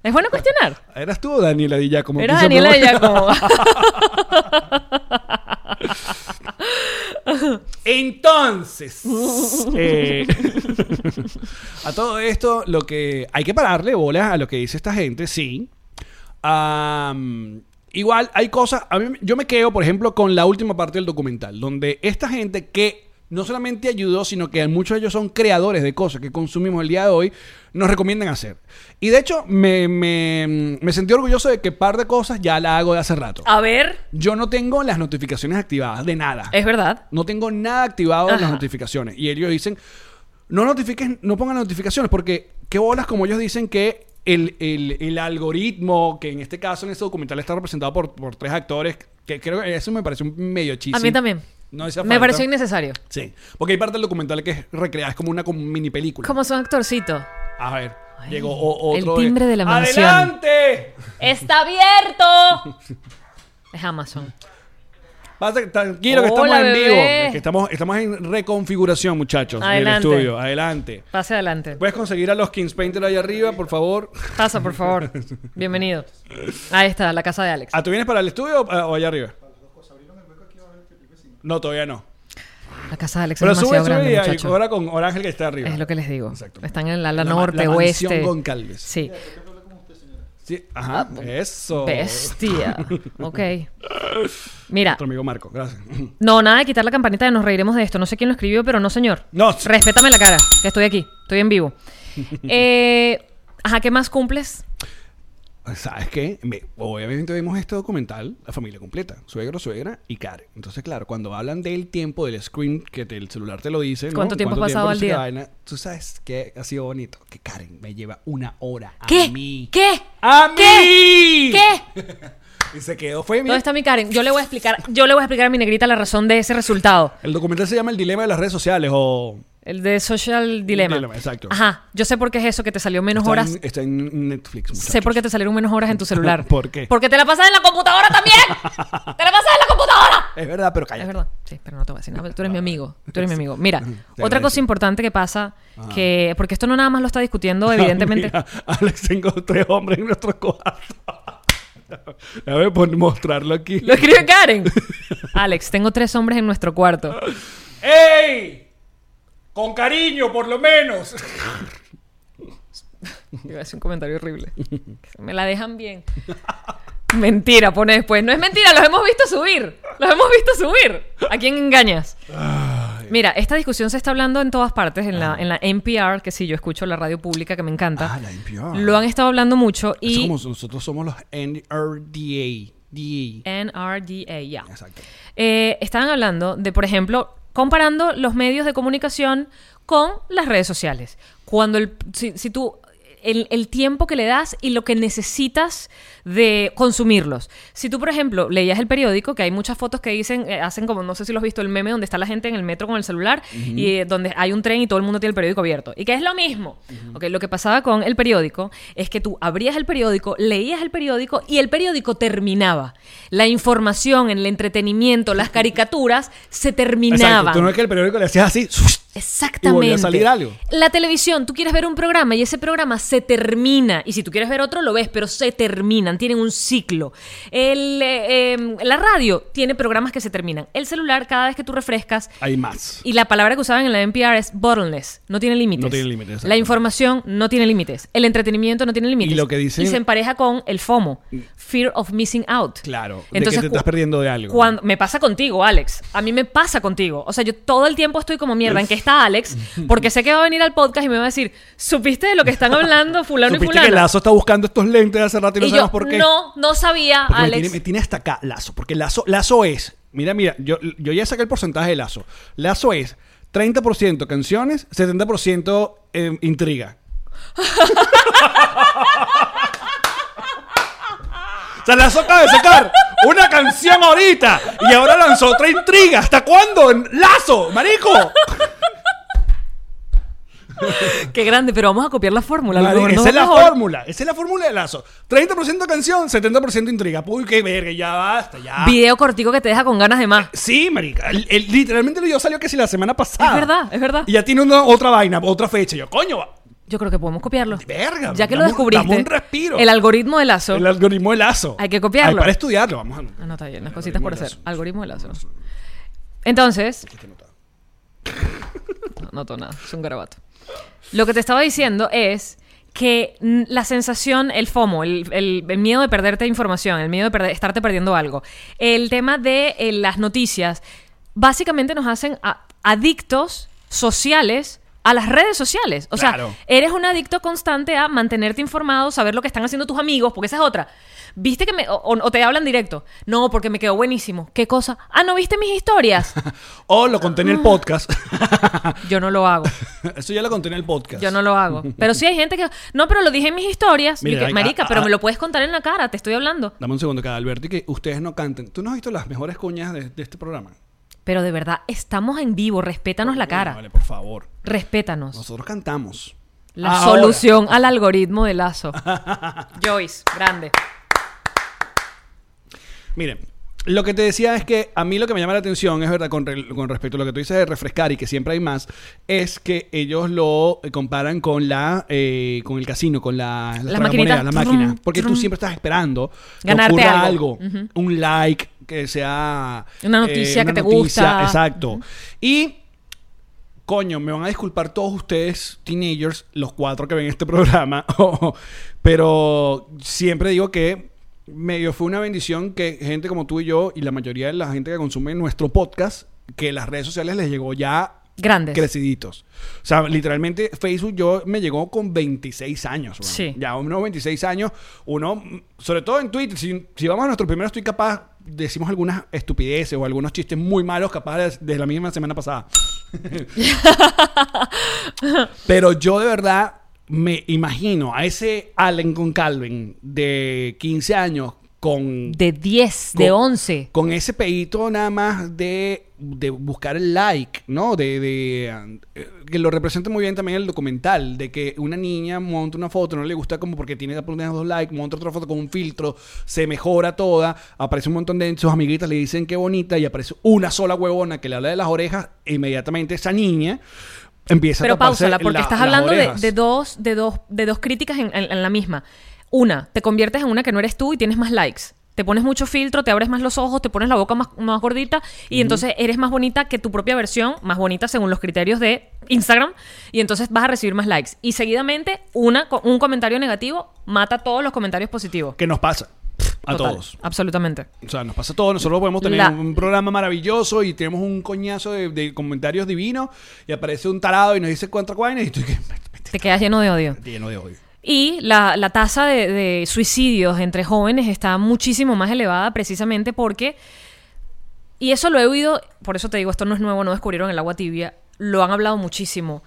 ¿Es bueno cuestionar? Eras tú, Daniela Dilla, como Era Daniela probar. ella como... [laughs] Entonces, [laughs] eh, a todo esto, lo que hay que pararle bolas a lo que dice esta gente, sí. Igual hay cosas. A mí, yo me quedo, por ejemplo, con la última parte del documental, donde esta gente que no solamente ayudó, sino que muchos de ellos son creadores de cosas que consumimos el día de hoy, nos recomiendan hacer. Y de hecho, me, me, me sentí orgulloso de que par de cosas ya la hago de hace rato. A ver, Yo no tengo las notificaciones activadas de nada. es verdad. No tengo nada activado en las notificaciones. Y ellos dicen, no notifiques, no pongan notificaciones, porque qué bolas como ellos dicen que el, el- el algoritmo, que en este caso en este documental está representado por, por tres actores, que creo que eso me pareció un medio chiste. A mí también. No Me falta. pareció innecesario. Sí, porque hay parte del documental que es recreada, es como una como mini película. Como son actorcito. A ver, Ay, llegó o- el timbre de la mansión. ¡Adelante! ¡Está abierto! [laughs] Es Amazon. Pasa- tranquilo que estamos en vivo. Es que estamos, estamos en reconfiguración, muchachos, Adelante. del estudio. Adelante. Pase adelante. ¿Puedes conseguir a los Kings Painter ahí arriba, por favor? Pasa, por favor. [laughs] Bienvenido. Ahí está, la casa de Alex. ¿Ah, tú vienes para el estudio o, o allá arriba? No, todavía no. La casa de Alex Pero es sube, demasiado sube grande, y- muchacho. ahora con Orángel que está arriba. Es lo que les digo. Exacto. Están en la, la ma- norte, la oeste. Goncalves. Sí. Sí, ajá, eso. Bestia. [laughs] Ok. Mira, Otro amigo Marco, gracias. [clears throat] no, nada de quitar la campanita de nos reiremos de esto. No sé quién lo escribió, pero no, señor. No. Respétame la cara, que estoy aquí. Estoy en vivo. [laughs] Eh, ajá, ¿qué más cumples? ¿Sabes qué? Me- obviamente vimos este documental, la familia completa, suegro, suegra y Karen. Entonces, claro, cuando hablan del tiempo del screen, que te- el celular te lo dice, ¿no? ¿Cuánto tiempo has pasado al día? vaina, Tú sabes que ha sido bonito, que Karen me lleva una hora a mí. ¿Qué? ¡A mí! ¿Qué? [laughs] Y se quedó, fue ¿Dónde mira, está mi Karen? Yo le voy a explicar, yo le voy a explicar a mi negrita la razón de ese resultado. El documental se llama El dilema de las redes sociales o... El de Social Dilemma. Dilemma, exacto. Ajá, yo sé por qué es eso que te salió menos Está horas. en, está en Netflix, muchachos. Sé por qué te salieron menos horas en tu [laughs] celular. ¿Por qué? Porque te la pasas en la computadora también. [laughs] te la pasas en la computadora. Es verdad, pero cállate. Es verdad. Sí, pero no te voy a decir nada. Tú eres mi amigo. Tú eres mi amigo. Mira, [laughs] otra cosa importante que pasa, que porque esto no nada más lo está discutiendo, evidentemente. Mira, Alex, tengo tres hombres en nuestro cuarto. A ver, por mostrarlo aquí. Lo escribe Karen. Alex, tengo tres hombres en nuestro cuarto. ¡Ey! Con cariño, por lo menos. Iba a decir un comentario horrible. Me la dejan bien. Mentira, pone después. No es mentira, los hemos visto subir. Los hemos visto subir. ¿A quién engañas? Mira, esta discusión se está hablando en todas partes, en la, en la NPR, que sí, yo escucho la radio pública, que me encanta. Ah, la NPR. Lo han estado hablando mucho Es y... como nosotros somos los NRDA. DA. NRDA, ya. Exacto. Eh, estaban hablando de, por ejemplo, comparando los medios de comunicación con las redes sociales. Cuando el, si, si tú el, el tiempo que le das y lo que necesitas de consumirlos. Si tú, por ejemplo, leías el periódico, que hay muchas fotos que dicen, eh, hacen como, no sé si lo has visto, el meme donde está la gente en el metro con el celular y eh, donde hay un tren y todo el mundo tiene el periódico abierto. Y que es lo mismo. Ok, lo que pasaba con el periódico es que tú abrías el periódico, leías el periódico y el periódico terminaba. La información, el entretenimiento, las [laughs] caricaturas se terminaban. Exacto. Tú no es que el periódico le hacías así. [laughs] Exactamente. Y volvió a salir algo. La televisión, tú quieres ver un programa y ese programa se termina. Y si tú quieres ver otro, lo ves, pero se terminan, tienen un ciclo. El, eh, eh, la radio tiene programas que se terminan. El celular, cada vez que tú refrescas, Hay más. y la palabra que usaban en la NPR es bottleness, no tiene límites. No tiene límites. La información no tiene límites. El entretenimiento no tiene límites. Y lo que dicen- Y se empareja con el FOMO, Fear of Missing Out. Claro. de que te estás perdiendo de algo. Cuando, me pasa contigo, Alex. A mí me pasa contigo. O sea, yo todo el tiempo estoy como mierda. ¿En qué está Alex? Porque sé que va a venir al podcast y me va a decir, ¿supiste de lo que están hablando [laughs] fulano y ¿Supiste fulano? que Lazo está buscando estos lentes hace rato y no y yo, sabemos por qué? no, no sabía, Porque me Alex. tiene, me tiene hasta acá Lazo. Porque Lazo, Lazo es Mira, mira, yo, yo ya saqué el porcentaje de Lazo. Lazo es 30% canciones, 70% eh, intriga. [laughs] o sea, Lazo acaba de sacar una canción ahorita y ahora lanzó otra intriga. ¿Hasta cuándo? Lazo, marico. [laughs] Qué grande, pero vamos a copiar la fórmula. lo esa es la mejor. fórmula. Esa es la fórmula de Lazo. 30% canción, 70% intriga. Uy, qué verga, ya basta, ya. Video cortico que te deja con ganas de más. Sí, marica. El- el- literalmente el video salió que si la semana pasada. Es verdad, es verdad. Y ya tiene una, otra vaina, otra fecha. Yo, coño, va- Yo creo que podemos copiarlo. verga. Ya que lo dame descubriste. dame un respiro. El algoritmo de Lazo. El algoritmo de Lazo. Hay que copiarlo. Para estudiarlo, vamos a. Ah, no, está bien, las cositas por hacer. Algoritmo de Lazo. Entonces, no noto nada, es un garabato. Lo que te estaba diciendo es que la sensación, el FOMO, el, el- el miedo de perderte información, el miedo de perder- estarte perdiendo algo, el tema de eh, las noticias, básicamente nos hacen a- adictos sociales a las redes sociales. O Claro. sea, eres un adicto constante a mantenerte informado, saber lo que están haciendo tus amigos, porque esa es otra. ¿Viste que me... o, o te hablan directo? No, porque me quedó buenísimo. ¿Qué cosa? Ah, ¿no viste mis historias? [laughs] O lo conté en el podcast. [laughs] Yo no lo hago. [laughs] Eso ya lo conté en el podcast. Yo no lo hago. Pero sí hay gente que. No, pero lo dije en mis historias. Mira, Y que, hay- Marica, ah, pero ah, me lo puedes contar en la cara, te estoy hablando. Dame un segundo, cada Alberto, y que ustedes no canten. ¿Tú no has visto las mejores cuñas de, de este programa? Pero de verdad, estamos en vivo, respétanos la cara. Vale, por favor. Respétanos. Nosotros cantamos. La Ahora. solución al algoritmo de Lazo. Joyce, grande. Miren, lo que te decía es que a mí lo que me llama la atención, es verdad, con, re- con respecto a lo que tú dices de refrescar y que siempre hay más, es que ellos lo eh, comparan con la eh, con el casino, con la, las Las maquinitas. la máquina. Trum, Porque tú siempre estás esperando que Ganarte ocurra algo. algo, un like, que sea eh, Una noticia que te noticia, gusta. Exacto. Y coño, me van a disculpar todos ustedes, teenagers, los cuatro que ven este [laughs] programa, [laughs] pero siempre digo que medio fue una bendición que gente como tú y yo y la mayoría de la gente que consume nuestro podcast, que las redes sociales les llegó ya Grandes. creciditos. O sea, literalmente Facebook yo me llegó con 26 años. weón. Sí. Ya unos 26 años, uno, sobre todo en Twitter, si, si vamos a nuestro primero, estoy capaz, decimos algunas estupideces o algunos chistes muy malos, capaz de, de la misma semana pasada. [laughs] Pero yo de verdad me imagino a ese Allen con Calvin de 15 años con De 10, de con- 11. Con ese pedito nada más de, de buscar el like, ¿no? De, de, eh, que lo representa muy bien también el documental, de que una niña monta una foto, no le gusta como porque tiene apenas dos likes, monta otra foto con un filtro, se mejora toda, aparece un montón de sus amiguitas, le dicen qué bonita y aparece una sola huevona que le habla de las orejas, e inmediatamente esa niña empieza Pero a pausala, porque la- estás hablando de, dos, de, dos, de dos críticas en, en- en la misma. Una, te conviertes en una que no eres tú y tienes más likes. Te pones mucho filtro, te abres más los ojos, te pones la boca más, más gordita y entonces eres más bonita que tu propia versión, más bonita según los criterios de Instagram, y entonces vas a recibir más likes. Y seguidamente, una, un comentario negativo mata todos los comentarios positivos. ¿Qué nos pasa? A Total, todos. Absolutamente. O sea, nos pasa a todos. Nosotros podemos tener La- un programa maravilloso y tenemos un coñazo de, de comentarios divinos y aparece un tarado y nos dice cuánta vaina y estoy que Te quedas lleno de odio. lleno de odio. Y la, la tasa de, de suicidios entre jóvenes está muchísimo más elevada precisamente porque, y eso lo he oído, por eso te digo, esto no es nuevo, no descubrieron el agua tibia, lo han hablado muchísimo.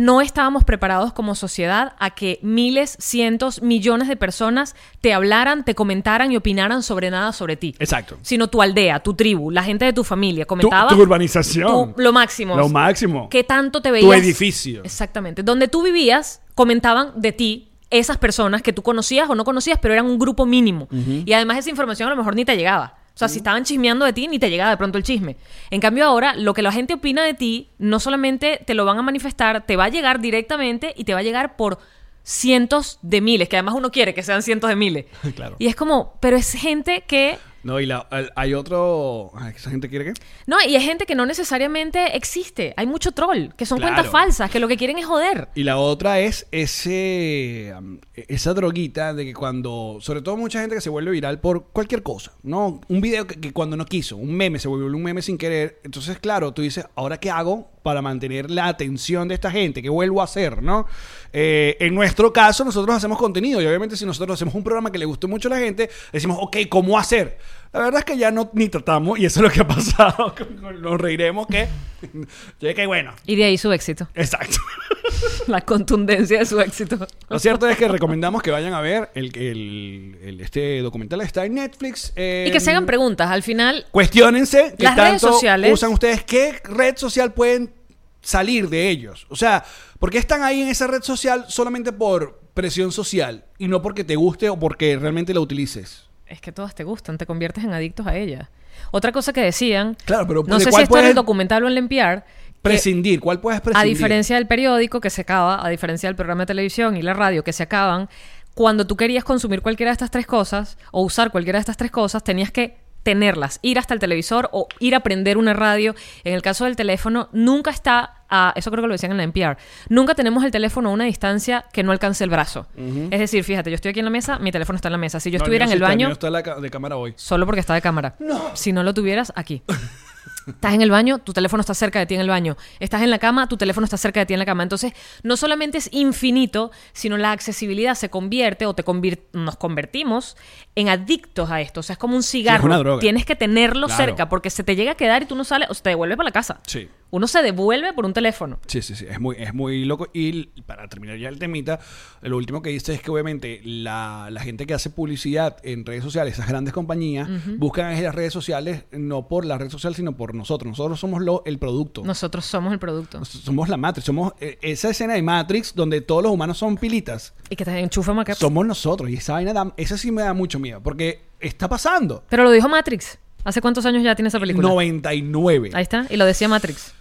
No estábamos preparados como sociedad a que miles, cientos, millones de personas te hablaran, te comentaran y opinaran sobre nada sobre ti. Exacto. Sino tu aldea, tu tribu, la gente de tu familia comentaba. tu urbanización. tu- lo máximo. Lo máximo. ¿Qué tanto te veías? Tu edificio. Exactamente. Donde tú vivías, comentaban de ti esas personas que tú conocías o no conocías, pero eran un grupo mínimo. Y además esa información a lo mejor ni te llegaba. O sea, si estaban chismeando de ti, ni te llegaba de pronto el chisme. En cambio ahora, lo que la gente opina de ti, no solamente te lo van a manifestar, te va a llegar directamente y te va a llegar por cientos de miles, que además uno quiere que sean cientos de miles. [laughs] Claro. Y es como, pero es gente que No, y la- el- hay otro. ay, ¿Esa gente quiere qué? No, y hay gente que no necesariamente existe. Hay mucho troll, que son Claro. cuentas falsas, que lo que quieren es joder. Y la otra es ese um, esa droguita de que cuando, sobre todo mucha gente que se vuelve viral por cualquier cosa, ¿no? Un video que, que cuando no quiso, un meme, se volvió un meme sin querer. Entonces, claro, tú dices, ¿ahora qué hago para mantener la atención de esta gente? ¿Qué vuelvo a hacer, no? Eh, en nuestro caso, nosotros hacemos contenido y obviamente si nosotros hacemos un programa que le gustó mucho a la gente, decimos, ok, ¿cómo hacer? La verdad es que ya no ni tratamos y eso es lo que ha pasado. [laughs] Nos reiremos que... [laughs] Que bueno, Y de ahí su éxito. exacto. [laughs] [laughs] La contundencia de su éxito. Lo cierto es que recomendamos que vayan a ver el, el- el- este documental está en Netflix. Y que se hagan preguntas. Al final, Cuestiónense Las redes sociales- usan ustedes, qué red social pueden salir de ellos. O sea, ¿por qué están ahí en esa red social solamente por presión social y no porque te guste o porque realmente la utilices? es que todas te gustan, te conviertes en adictos a ellas. Otra cosa que decían, Claro, pero no ¿de sé si esto en el documental o en el NPR, Prescindir, ¿cuál puedes a prescindir? diferencia del periódico que se acaba, a diferencia del programa de televisión y la radio que se acaban, cuando tú querías consumir cualquiera de estas tres cosas o usar cualquiera de estas tres cosas, tenías que tenerlas, ir hasta el televisor o ir a prender una radio. En el caso del teléfono, nunca está, a, eso creo que lo decían en la NPR, nunca tenemos el teléfono a una distancia que no alcance el brazo. Es decir, fíjate, yo estoy aquí en la mesa, mi teléfono está en la mesa. Si yo No, estuviera en el está, baño, mío está la de cámara hoy. Solo porque está de cámara. Si no lo tuvieras, aquí. [laughs] Estás en el baño, tu teléfono está cerca de ti en el baño. Estás en la cama, tu teléfono está cerca de ti en la cama. Entonces, no solamente es infinito, sino la accesibilidad se convierte o te convir- nos convertimos en adictos a esto. O sea, es como un cigarro. una droga. Tienes que tenerlo Claro. cerca porque se te llega a quedar y tú no sales o se te devuelve para la casa. Sí. Uno se devuelve por un teléfono. Sí, sí, sí, es muy, es muy loco. Y para terminar ya el temita, lo último que dice es que obviamente la, la gente que hace publicidad en redes sociales, esas grandes compañías, buscan en las redes sociales no por la red social, sino por nosotros. Nosotros somos lo, el producto. Nosotros somos el producto. Somos la Matrix, somos eh, esa escena de Matrix donde todos los humanos son pilitas. Y que te enchufa acá. Somos nosotros. Y esa vaina, da- esa sí me da mucho miedo. Porque está pasando. Pero lo dijo Matrix. ¿Hace cuántos años ya tiene esa película? 99. Ahí está. Y lo decía Matrix.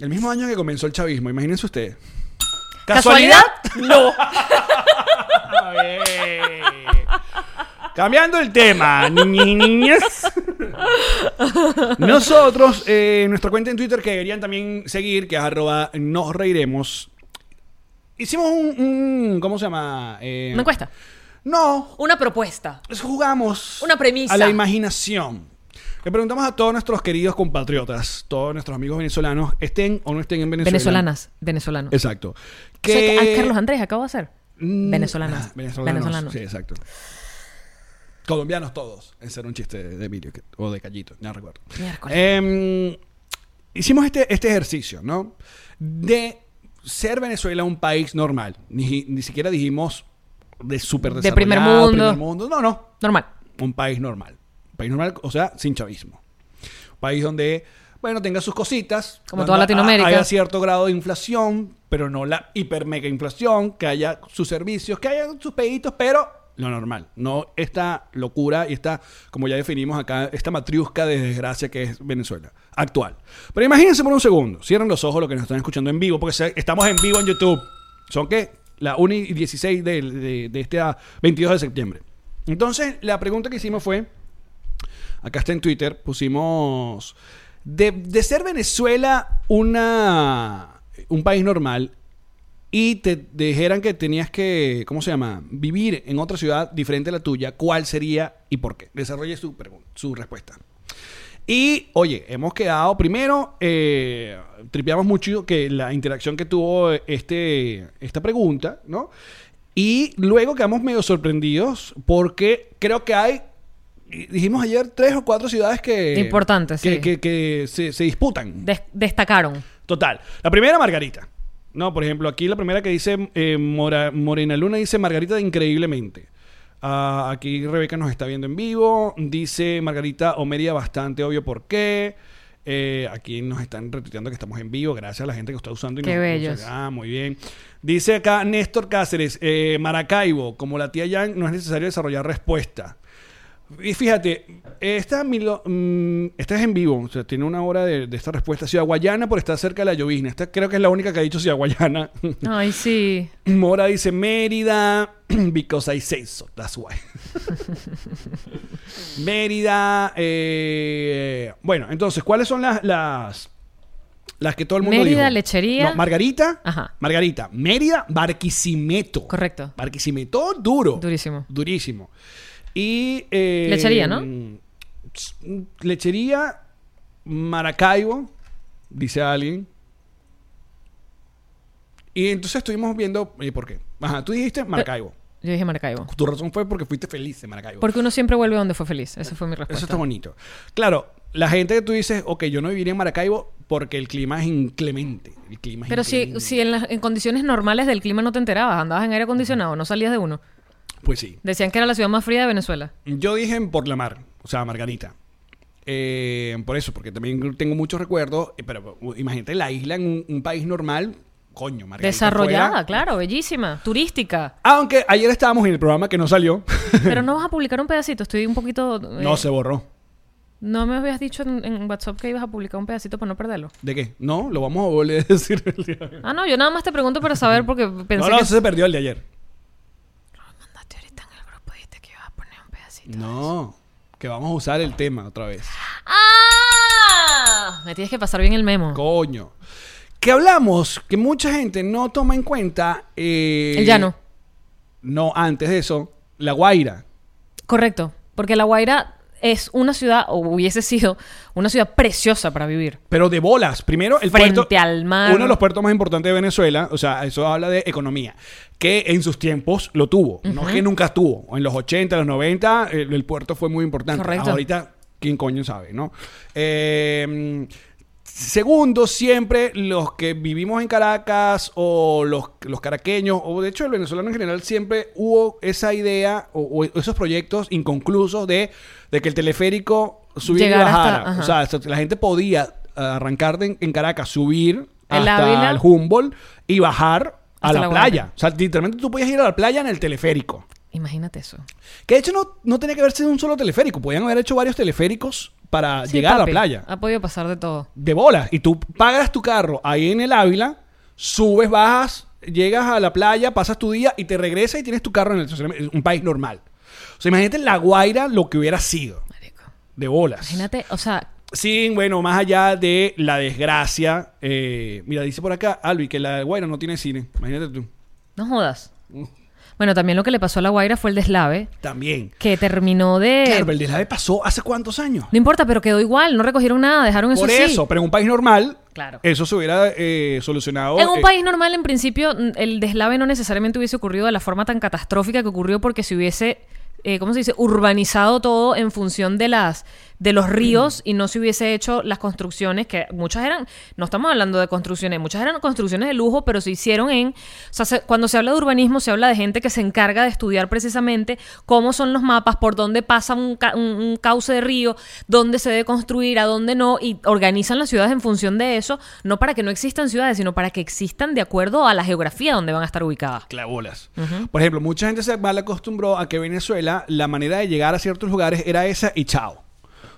El mismo año que comenzó el chavismo, imagínense ustedes. ¿Casualidad? No. [laughs] A ver. Cambiando el tema, niñas. Nosotros, eh, nuestra cuenta en Twitter que deberían también seguir, que es arroba nos reiremos. Hicimos un, un- ¿cómo se llama? Eh, Una encuesta. No, Una propuesta. jugamos Una premisa. a la imaginación. Le preguntamos a todos nuestros queridos compatriotas, todos nuestros amigos venezolanos, estén o no estén en Venezuela. Venezolanas. Venezolanos. Exacto. O sea, que- ah, Carlos Andrés acabo de hacer. Mm, Venezolanas. ah, Venezolanos. Venezolanos. Sí, exacto. Colombianos todos. Ese era un chiste de Emilio que- o de Callito, no recuerdo. Em, hicimos este, este ejercicio, ¿no? De ser Venezuela un país normal. Ni, ni siquiera dijimos de súper De primer mundo. primer mundo. No, no. Normal. Un país normal. País normal, o sea, sin chavismo. País donde, bueno, tenga sus cositas. Como toda Latinoamérica. Haya cierto grado de inflación, pero no la hiper mega inflación, que haya sus servicios, que haya sus peditos, pero lo normal. No esta locura y esta, como ya definimos acá, esta matriusca de desgracia que es Venezuela. Actual. Pero imagínense por un segundo. Cierren los ojos los que nos están escuchando en vivo, porque estamos en vivo en YouTube. ¿Son qué? La 1 y 16 de, de- de este ah, 22 de septiembre. Entonces, la pregunta que hicimos fue, acá está en Twitter, pusimos, de, ser Venezuela una, un país normal y te dijeran que tenías que, ¿cómo se llama? Vivir en otra ciudad diferente a la tuya, ¿cuál sería y por qué? Desarrolle su, respuesta. Y, oye, hemos quedado, primero, eh, tripeamos mucho que la interacción que tuvo este, esta pregunta, ¿no? Y luego quedamos medio sorprendidos porque creo que hay, dijimos ayer, tres o cuatro ciudades que... Importantes, que, sí. que- que se, se disputan. Des- destacaron. Total. La primera, Margarita. No, por ejemplo, aquí la primera que dice eh, Mora- Morena Luna dice Margarita de increíblemente. Ah, aquí Rebeca nos está viendo en vivo. Dice Margarita Omeria bastante obvio por qué. Eh, aquí nos están retuiteando que estamos en vivo. Gracias a la gente que está usando. y Qué nos- bellos. Ah, muy bien. Dice acá Néstor Cáceres, eh, Maracaibo, como la tía Yang, no es necesario desarrollar respuesta. Y fíjate, esta, mm, esta es en vivo, o sea, tiene una hora de, de esta respuesta. Ciudad Guayana por estar cerca de la llovizna. Esta creo que es la única que ha dicho Ciudad Guayana. [laughs] Ay, sí. Mora dice Mérida, [clears throat] because I say so, that's why. [laughs] Mérida, eh, bueno, entonces, ¿cuáles son las, las, las que todo el mundo Mérida, dijo? Lechería. No, Margarita, Ajá. Margarita, Mérida, Barquisimeto. Correcto. Barquisimeto duro. Durísimo. Durísimo. Y. eh, Lechería, ¿no? Lechería, Maracaibo, dice alguien. Y entonces estuvimos viendo. eh, ¿Por qué? Ajá, tú dijiste Maracaibo. Yo dije Maracaibo. Tu razón fue porque fuiste feliz en Maracaibo. Porque uno siempre vuelve donde fue feliz. Esa fue mi respuesta. Eso está bonito. Claro, la gente que tú dices, ok, yo no viviría en Maracaibo porque el clima es inclemente. El clima es Pero si, inclemente. si en, las- en condiciones normales del clima no te enterabas, andabas en aire acondicionado, no salías de uno. Pues sí. Decían que era la ciudad más fría de Venezuela. Yo dije en por la mar, o sea, Margarita. Eh, por eso, porque también tengo muchos recuerdos. eh, Pero imagínate la isla en un, un país normal, coño, Margarita. Desarrollada, fuera- claro, bellísima, turística. Aunque ayer estábamos en el programa que no salió, Pero no vas a [laughs] publicar un pedacito, estoy un poquito... eh, no se borró. No me habías dicho en, en WhatsApp que ibas a publicar un pedacito para no perderlo. ¿De qué? No, lo vamos a volver a [laughs] decir el día de hoy. Ah, no, yo nada más te pregunto para saber porque pensé No, no, que... se perdió el de ayer. mandaste ahorita en el grupo, dijiste que ibas a No, que vamos a usar el tema otra vez. ¡Ah! Me tienes que pasar bien el memo. Coño. Que hablamos que mucha gente no toma en cuenta. eh, el llano. No, antes de eso, La Guaira. Correcto. Porque La Guaira es una ciudad, o hubiese sido, una ciudad preciosa para vivir. Pero de bolas. Primero, el Frente puerto. al mar. Uno de los puertos más importantes de Venezuela. O sea, eso habla de economía. Que en sus tiempos lo tuvo. No es que nunca tuvo. En los 80, los 90, el, el puerto fue muy importante. Correcto. Ahorita, ¿quién coño sabe, no? Eh, Segundo, siempre los que vivimos en Caracas o los, los caraqueños, o de hecho el venezolano en general, siempre hubo esa idea o, o esos proyectos inconclusos de, de que el teleférico subiera y Llegar hasta- bajara. o sea, la gente podía arrancar de- en Caracas, subir El hasta Ávila. el Humboldt y bajar a la, playa. O sea, literalmente tú podías ir a la playa en el teleférico. Imagínate eso. Que de hecho no, no tenía que haber sido un solo teleférico. Podían haber hecho varios teleféricos para Sí, llegar a la playa Ha podido pasar de todo. de bolas. Y tú pagas tu carro ahí en el Ávila, subes, bajas, llegas a la playa, pasas tu día y te regresas y tienes tu carro en el un país normal. O sea, imagínate La Guaira lo que hubiera sido. Marico. De bolas. Imagínate, o sea, Sí, bueno, más allá de la desgracia. eh, mira, dice por acá, Albi, que La Guaira no tiene cine. Imagínate tú. no jodas. Bueno, también lo que le pasó a La Guaira fue el deslave, También. que terminó de... Claro, pero el deslave pasó hace cuántos años. No importa, pero quedó igual, no recogieron nada, dejaron eso Por así. eso, pero en un país normal, Claro. eso se hubiera eh, solucionado. En un eh, país normal, en principio, n- el deslave no necesariamente hubiese ocurrido de la forma tan catastrófica que ocurrió porque se hubiese, eh, ¿cómo se dice?, urbanizado todo en función de las de los ríos y no se hubiese hecho las construcciones que muchas eran, no estamos hablando de construcciones, muchas eran construcciones de lujo, pero se hicieron en, o sea, se- cuando se habla de urbanismo se habla de gente que se encarga de estudiar precisamente cómo son los mapas, por dónde pasa un, ca- un- un cauce de río, dónde se debe construir, a dónde no, y organizan las ciudades en función de eso, no para que no existan ciudades, sino para que existan de acuerdo a la geografía donde van a estar ubicadas. clavolas. Por ejemplo, mucha gente se mal acostumbró a que Venezuela, la manera de llegar a ciertos lugares era esa y chao.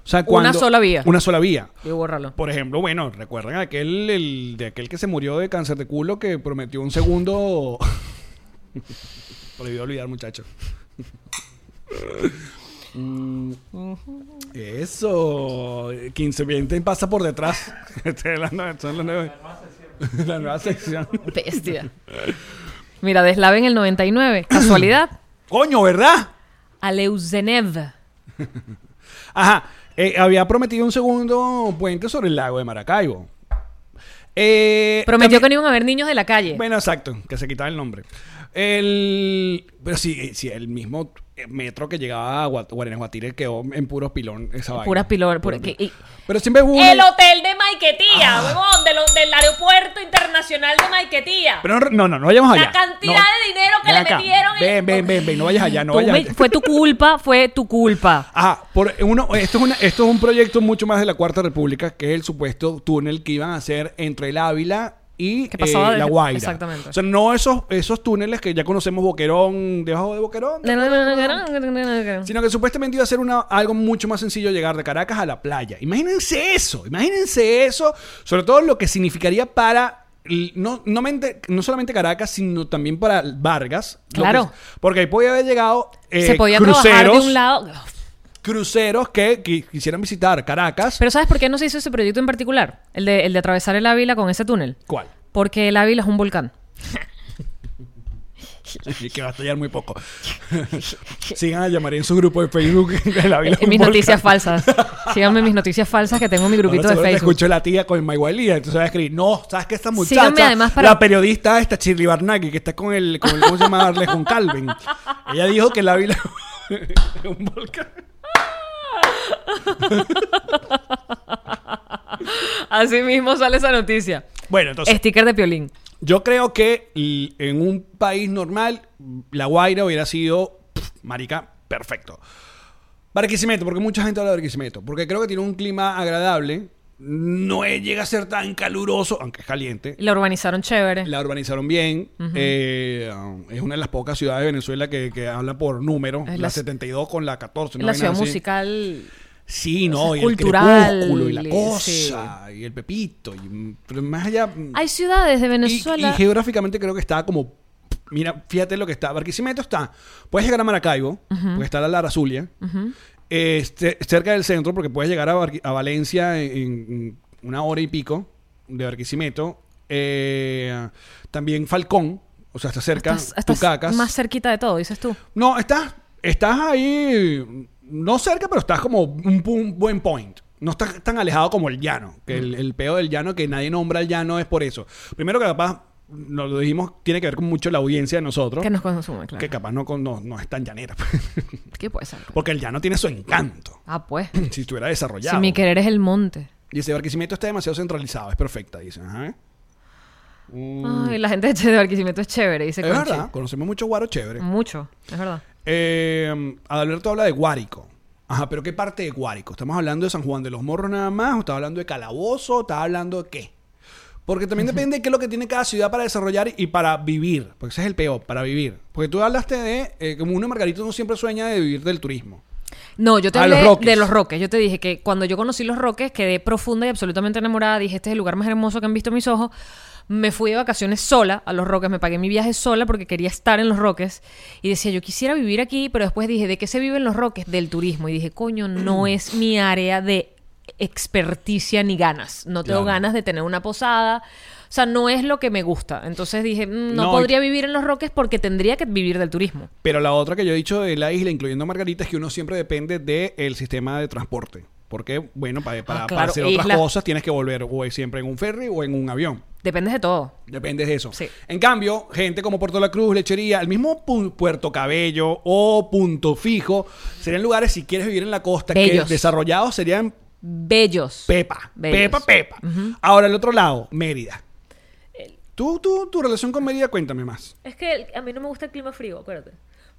O sea, cuando- sola vía. Una sola vía. Y bórralo. Por ejemplo, bueno, recuerdan aquel el, de aquel que se murió de cáncer de culo que prometió un segundo. [laughs] Prohibido olvidar, muchacho. Mm, Eso. 15 20 pasa por detrás. Esta es la nueva- son las nueve- [laughs] la nueva sección. Bestia. Mira, deslave en el 99. [clears throat] Casualidad. Coño, ¿verdad? Aleuzenev. Ajá. Eh, había prometido un segundo puente sobre el lago de Maracaibo. Eh, Prometió también- que no iban a haber niños de la calle. Bueno, exacto, que se quitaba el nombre. El, pero sí, sí, el mismo metro que llegaba a Gua- Guarenas Guatire quedó en puros pilón esa vaina. Puras pilón. Pura- pilón. y- Pero siempre hubo una- El hotel de Maiquetía, huevón, de lo- del aeropuerto internacional de Maiquetía. Pero no, no, no, vayamos allá. La cantidad No. de dinero que Ven le acá. metieron. en- Ven, ven, ven, ven, no vayas allá, no vayas allá. Fue tu culpa, fue tu culpa. Ajá, [laughs] por uno, esto, es una- esto es un proyecto mucho más de la Cuarta República, que es el supuesto túnel que iban a hacer entre el Ávila y Que pasaba eh, de- La Guaira. exactamente. O sea, no esos, esos túneles que ya conocemos, Boquerón, debajo de Boquerón, sino que supuestamente iba a ser una, algo mucho más sencillo llegar de Caracas a la playa. Imagínense eso, imagínense eso, sobre todo lo que significaría para no, no, mente- no solamente Caracas, sino también para Vargas. Claro. que- porque ahí podía haber llegado eh, Se podía cruceros, trabajar de un lado. Cruceros que, qui- quisieran visitar Caracas. Pero ¿sabes por qué no se hizo ese proyecto en particular? El de, el de atravesar el Ávila con ese túnel. ¿Cuál? Porque el Ávila es un volcán. Y que va a estallar muy poco. [laughs] Sigan a llamar en su grupo de Facebook. [laughs] el Ávila Eh, mis Volcán. noticias falsas. Síganme en mis noticias falsas que tengo en mi grupito Ahora de seguro te Facebook. escuchó la tía con Maigualía. Entonces va a escribir, no, ¿sabes que esta muchacha? Síganme además para- La periodista esta, Shirley Barnaghi, que está con el, con el ¿cómo se llama? Arlejón Calvin. Ella dijo que el Ávila [laughs] es un volcán. [laughs] Así mismo sale esa noticia. Bueno, entonces, Sticker de Piolín. yo creo que en un país normal, La Guaira hubiera sido, pff, marica, perfecto. Barquisimeto, porque mucha gente habla de Barquisimeto. Porque creo que tiene un clima agradable. No llega a ser tan caluroso, aunque es caliente. La urbanizaron chévere. La urbanizaron bien. Eh, es una de las pocas ciudades de Venezuela que, que habla por número. La la- 72 con la 14. la una ciudad así. musical. Sí, no, o sea, y el crepúsculo y la sí. cosa, y el pepito, y, pero más allá... Hay ciudades de Venezuela. y geográficamente creo que está como... Mira, fíjate lo que está. Barquisimeto está... Puedes llegar a Maracaibo, porque está la Lara Zulia, este, cerca del centro, porque puedes llegar a, Valencia en, en una hora y pico de Barquisimeto. Eh, también Falcón, o sea, está cerca. estás, estás Tucacas. más cerquita de todo, dices tú. No, estás, estás ahí, no cerca, pero estás como un buen point. No estás tan alejado como el llano. Que el, el peo del llano, que nadie nombra el llano, es por eso. Primero que capaz, nos lo dijimos, tiene que ver con mucho la audiencia de nosotros. Que nos consume, claro. Que capaz no, no, no es tan llanera. [laughs] ¿Qué puede ser? Porque el llano tiene su encanto. Ah, pues. [clears throat] Si estuviera desarrollado. si mi querer es el monte. Dice, Barquisimeto está demasiado centralizado. Es perfecta, dice. Ajá. Mm. Ay, la gente de Barquisimeto es chévere, dice es Conchi. verdad. Conocemos mucho guaro chévere. Mucho, es verdad. Eh, Adalberto habla de Guárico. Ajá, pero ¿qué parte de Guárico? ¿Estamos hablando de San Juan de los Morros nada más? ¿O estás hablando de Calabozo? ¿O estás hablando de qué? Porque también depende de qué es lo que tiene cada ciudad para desarrollar y para vivir. Porque ese es el peor, para vivir. Porque tú hablaste de, eh, como uno Margarito no siempre sueña de vivir del turismo. No, yo te hablé los de los Roques. Yo te dije que cuando yo conocí los Roques quedé profunda y absolutamente enamorada. Dije, este es el lugar más hermoso que han visto mis ojos. Me fui de vacaciones sola a los Roques, me pagué mi viaje sola porque quería estar en los Roques. Y decía, yo quisiera vivir aquí, pero después dije, ¿de qué se vive en los Roques? Del turismo. Y dije, coño, no [clears throat] es mi área de experticia ni ganas. No tengo Claro. ganas de tener una posada. O sea, no es lo que me gusta. Entonces dije, mm, no, podría vivir en los Roques porque tendría que vivir del turismo. Pero la otra que yo he dicho de la isla, incluyendo Margarita, es que uno siempre depende del sistema de transporte. Porque, bueno, para, para, Ah, para hacer otras isla. cosas tienes que volver o siempre en un ferry o en un avión. Depende de todo. Depende de eso. Sí. En cambio, gente como Puerto La Cruz, Lechería, el mismo Pu- Puerto Cabello o Punto Fijo, serían lugares, si quieres vivir en la costa, Bellos. que desarrollados serían Bellos. Pepa. Bellos. Pepa, Pepa. Ahora, el otro lado, Mérida. Tú, tú, tu relación con Mérida, cuéntame más. Es que el- a mí no me gusta el clima frío, acuérdate.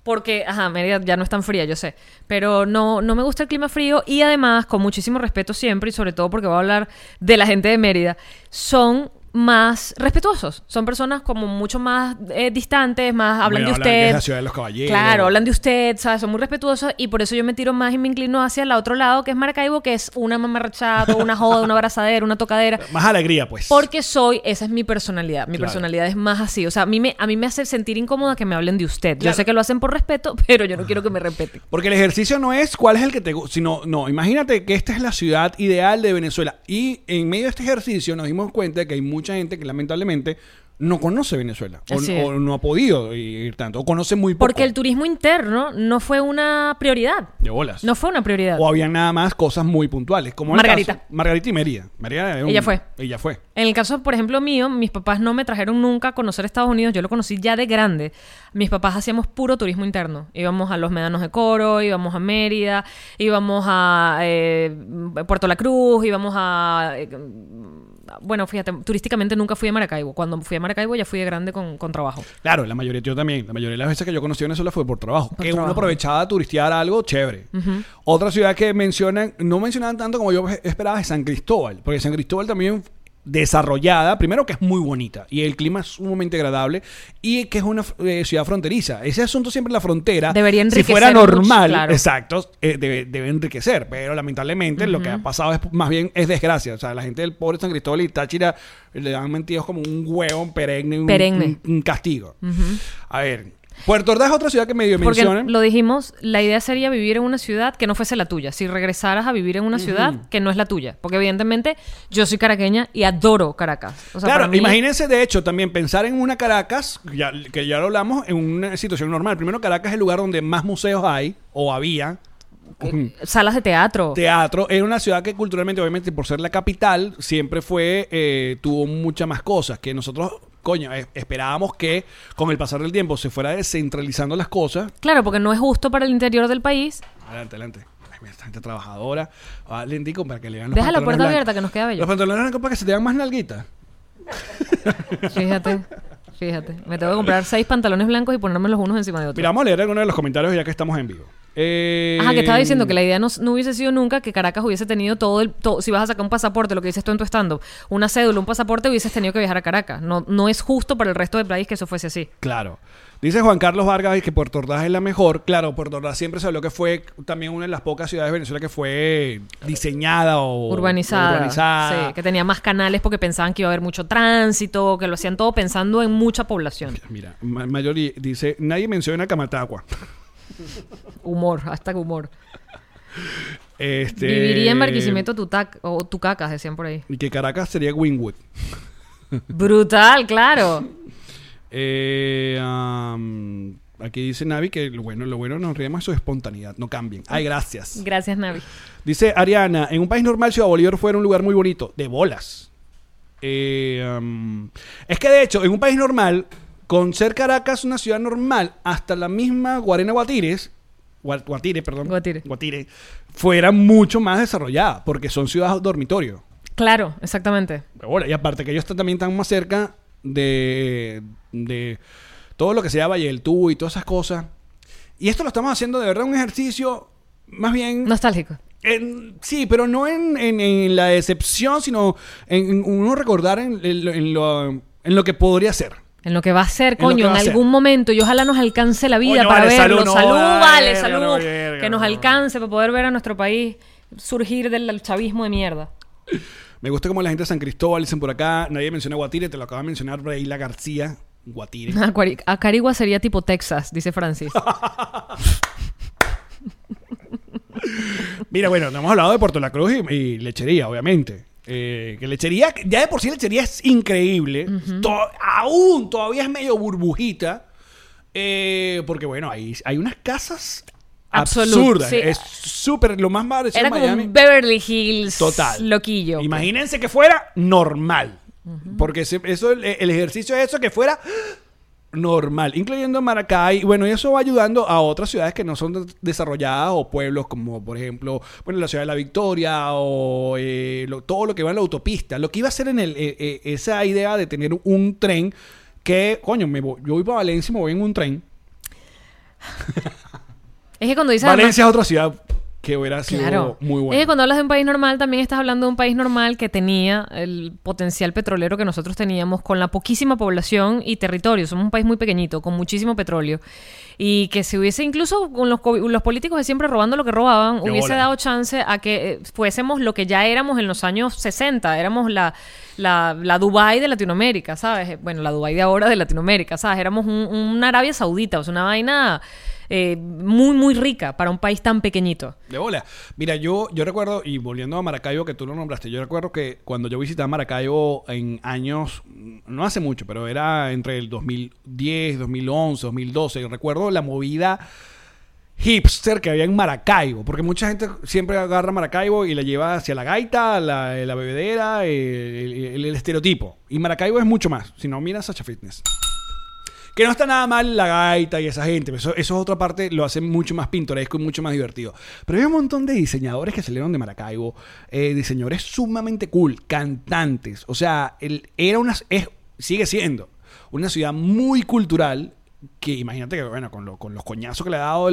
Porque, ajá, Mérida ya no es tan fría, yo sé. Pero no, no me gusta el clima frío y además, con muchísimo respeto siempre, y sobre todo porque voy a hablar de la gente de Mérida, son más respetuosos. Son personas como mucho más eh, distantes, más hablan Bueno, de hablan la ciudad de los caballeros. Claro, hablan de usted, ¿sabes? Son muy respetuosos y por eso yo me tiro más y me inclino hacia el otro lado, que es Maracaibo, que es una mamarrachada, una joda, una abrazadera, una tocadera. [laughs] Más alegría, pues. Porque soy, esa es mi personalidad. Mi Claro. personalidad es más así. O sea, a mí, me, a mí me hace sentir incómoda que me hablen de usted. Claro. Yo sé que lo hacen por respeto, [laughs] pero yo no quiero que me respeten. Porque el ejercicio no es cuál es el que te gusta, sino, no, imagínate que esta es la ciudad ideal de Venezuela. Y en medio de este ejercicio nos dimos cuenta que hay mucha gente que lamentablemente no conoce Venezuela. O, no ha podido ir tanto, o conoce muy poco. Porque el turismo interno no fue una prioridad. De bolas. No fue una prioridad. O habían nada más cosas muy puntuales. Como el Margarita. caso- Margarita y. Mérida era un- Ella fue. Ella fue. En el caso, por ejemplo, mío, mis papás no me trajeron nunca a conocer Estados Unidos. Yo lo conocí ya de grande. Mis papás hacíamos puro turismo interno. Íbamos a los Medanos de Coro, íbamos a Mérida, íbamos a eh, Puerto La Cruz, íbamos a... eh, bueno, fíjate, turísticamente nunca fui a Maracaibo. Cuando fui a Maracaibo ya fui de grande con, con trabajo. Claro, la mayoría, yo también. La mayoría de las veces que yo conocí Venezuela fue por trabajo. Por que uno aprovechaba a turistear algo chévere. Otra ciudad que mencionan, no mencionaban tanto como yo esperaba, es San Cristóbal. Porque San Cristóbal también desarrollada, primero que es muy bonita y el clima es sumamente agradable y que es una eh, ciudad fronteriza. Ese asunto siempre en la frontera, Debería si enriquecer fuera mucho, normal, claro. exacto, eh, debe, debe enriquecer, pero lamentablemente lo que ha pasado es más bien es desgracia. O sea, la gente del pobre San Cristóbal y Táchira le dan mentidos como un huevo perenne, un, Perenne. un- un castigo. A ver, Puerto Ordaz es otra ciudad que medio Porque mencionan. lo dijimos, la idea sería vivir en una ciudad que no fuese la tuya. Si regresaras a vivir en una ciudad que no es la tuya. Porque evidentemente yo soy caraqueña y adoro Caracas. O sea, claro, mí- imagínense de hecho también pensar en una Caracas, ya, que ya lo hablamos, en una situación normal. Primero, Caracas es el lugar donde más museos hay, o había. Ujú. Salas de teatro. Teatro era una ciudad que culturalmente, obviamente, por ser la capital, siempre fue, eh, tuvo muchas más cosas que nosotros coño, eh, esperábamos que con el pasar del tiempo se fuera descentralizando las cosas. Claro, porque no es justo para el interior del país. Adelante, adelante. Ay, mira, esta gente trabajadora. Ah, lentico para que le vean los Deja la puerta blancos. abierta que nos queda bello. Los pantalones blancos para que se te vean más nalguitas. Fíjate, fíjate. Me tengo que comprar seis pantalones blancos y ponerme los unos encima de otros. Mira, vamos a leer algunos de los comentarios ya que estamos en vivo. Eh, Ajá, que estaba diciendo que la idea no, no hubiese sido nunca que Caracas hubiese tenido todo el... todo- si vas a sacar un pasaporte, lo que dices tú en tu stand una cédula, un pasaporte, hubieses tenido que viajar a Caracas. No, no es justo para el resto del país que eso fuese así. Claro. Dice Juan Carlos Vargas que Puerto Ordaz es la mejor. Claro, Puerto Ordaz siempre se habló que fue también una de las pocas ciudades de Venezuela que fue diseñada o urbanizada. urbanizada. Sí, que tenía más canales porque pensaban que iba a haber mucho tránsito, que lo hacían todo pensando en mucha población. Mira, Ma- Mayori dice, nadie menciona Camatagua. Humor, hasta humor. Este, Viviría en Barquisimeto tu tac- o tu cacas, decían por ahí. Y que Caracas sería Wynwood. Brutal, claro. Eh, aquí dice Navi que lo bueno, lo bueno nos ríe su espontaneidad, no cambien. Ay, gracias. Gracias, Navi. Dice Ariana, en un país normal Ciudad Bolívar fuera un lugar muy bonito, de bolas. Eh, es que de hecho, en un país normal, con ser Caracas una ciudad normal, hasta la misma Guarena Guatires, Gua- Guatire, perdón, Guatire. fuera mucho más desarrollada, porque son ciudades dormitorio. Claro, exactamente. Y aparte que ellos están, también están más cerca de, de todo lo que sea Valle del Tú y todas esas cosas. Y esto lo estamos haciendo de verdad un ejercicio más bien... Nostálgico. En- sí, pero no en, en- en la decepción, sino en, uno recordar en, lo- en lo, en lo que podría ser. En lo que va a ser, coño, en algún momento. Y ojalá nos alcance la vida Coño, para vale, verlo. salud, Salud, no, vale, verga, salud. no, verga, que nos no. alcance para poder ver a nuestro país surgir del chavismo de mierda. Me gusta como la gente de San Cristóbal dicen por acá. Nadie menciona Guatire, te lo acaba de mencionar Reila García. Guatire. [laughs] Acarigua sería tipo Texas, dice Francis. [laughs] Mira, bueno, no hemos hablado de Puerto La Cruz y, y lechería, obviamente. Eh, que lechería, ya de por sí lechería es increíble. To- aún todavía es medio burbujita. eh, porque bueno, hay, hay unas casas Absolut, absurdas. sí. Es súper, lo más parecido Era como Miami. un Beverly Hills Total. loquillo. Imagínense que fuera normal. Porque eso, el, el ejercicio es eso, que fuera normal, incluyendo Maracay. Bueno, y eso va ayudando a otras ciudades que no son de- desarrolladas o pueblos como, por ejemplo, bueno, la ciudad de la Victoria o eh, lo- todo lo que va en la autopista. Lo que iba a ser en el, eh, eh, esa idea de tener un tren que, coño, me voy- yo voy para Valencia y me voy en un tren. Es que cuando dices además- Valencia es otra ciudad que hubiera sido Claro. muy Es buena. que cuando hablas de un país normal, también estás hablando de un país normal que tenía el potencial petrolero que nosotros teníamos con la poquísima población y territorio. Somos un país muy pequeñito, con muchísimo petróleo. Y que se hubiese, incluso con los, los políticos de siempre robando lo que robaban, De hubiese bola. dado chance a que eh, fuésemos lo que ya éramos en los años 60. Éramos la, la, la Dubai de Latinoamérica, ¿sabes? Bueno, la Dubai de ahora de Latinoamérica, ¿sabes? Éramos un- una Arabia Saudita, o sea, una vaina eh, muy, muy rica para un país tan pequeñito. De bola. Mira, yo, yo recuerdo, y volviendo a Maracaibo, que tú lo nombraste, yo recuerdo que cuando yo visitaba Maracaibo en años, no hace mucho, pero era entre el 2010, 2011, 2012, y recuerdo la movida hipster que había en Maracaibo, porque mucha gente siempre agarra Maracaibo y la lleva hacia la gaita, la, la bebedera, el, el- el estereotipo. Y Maracaibo es mucho más, si no, mira Sacha Fitness. Que no está nada mal la gaita y esa gente. Eso, eso es otra parte, lo hace mucho más pintoresco y mucho más divertido. Pero hay un montón de diseñadores que salieron de Maracaibo. eh, diseñadores sumamente cool, cantantes. O sea, el- era una, es, sigue siendo una ciudad muy cultural. Que imagínate que, bueno, con, lo- con los coñazos que le ha dado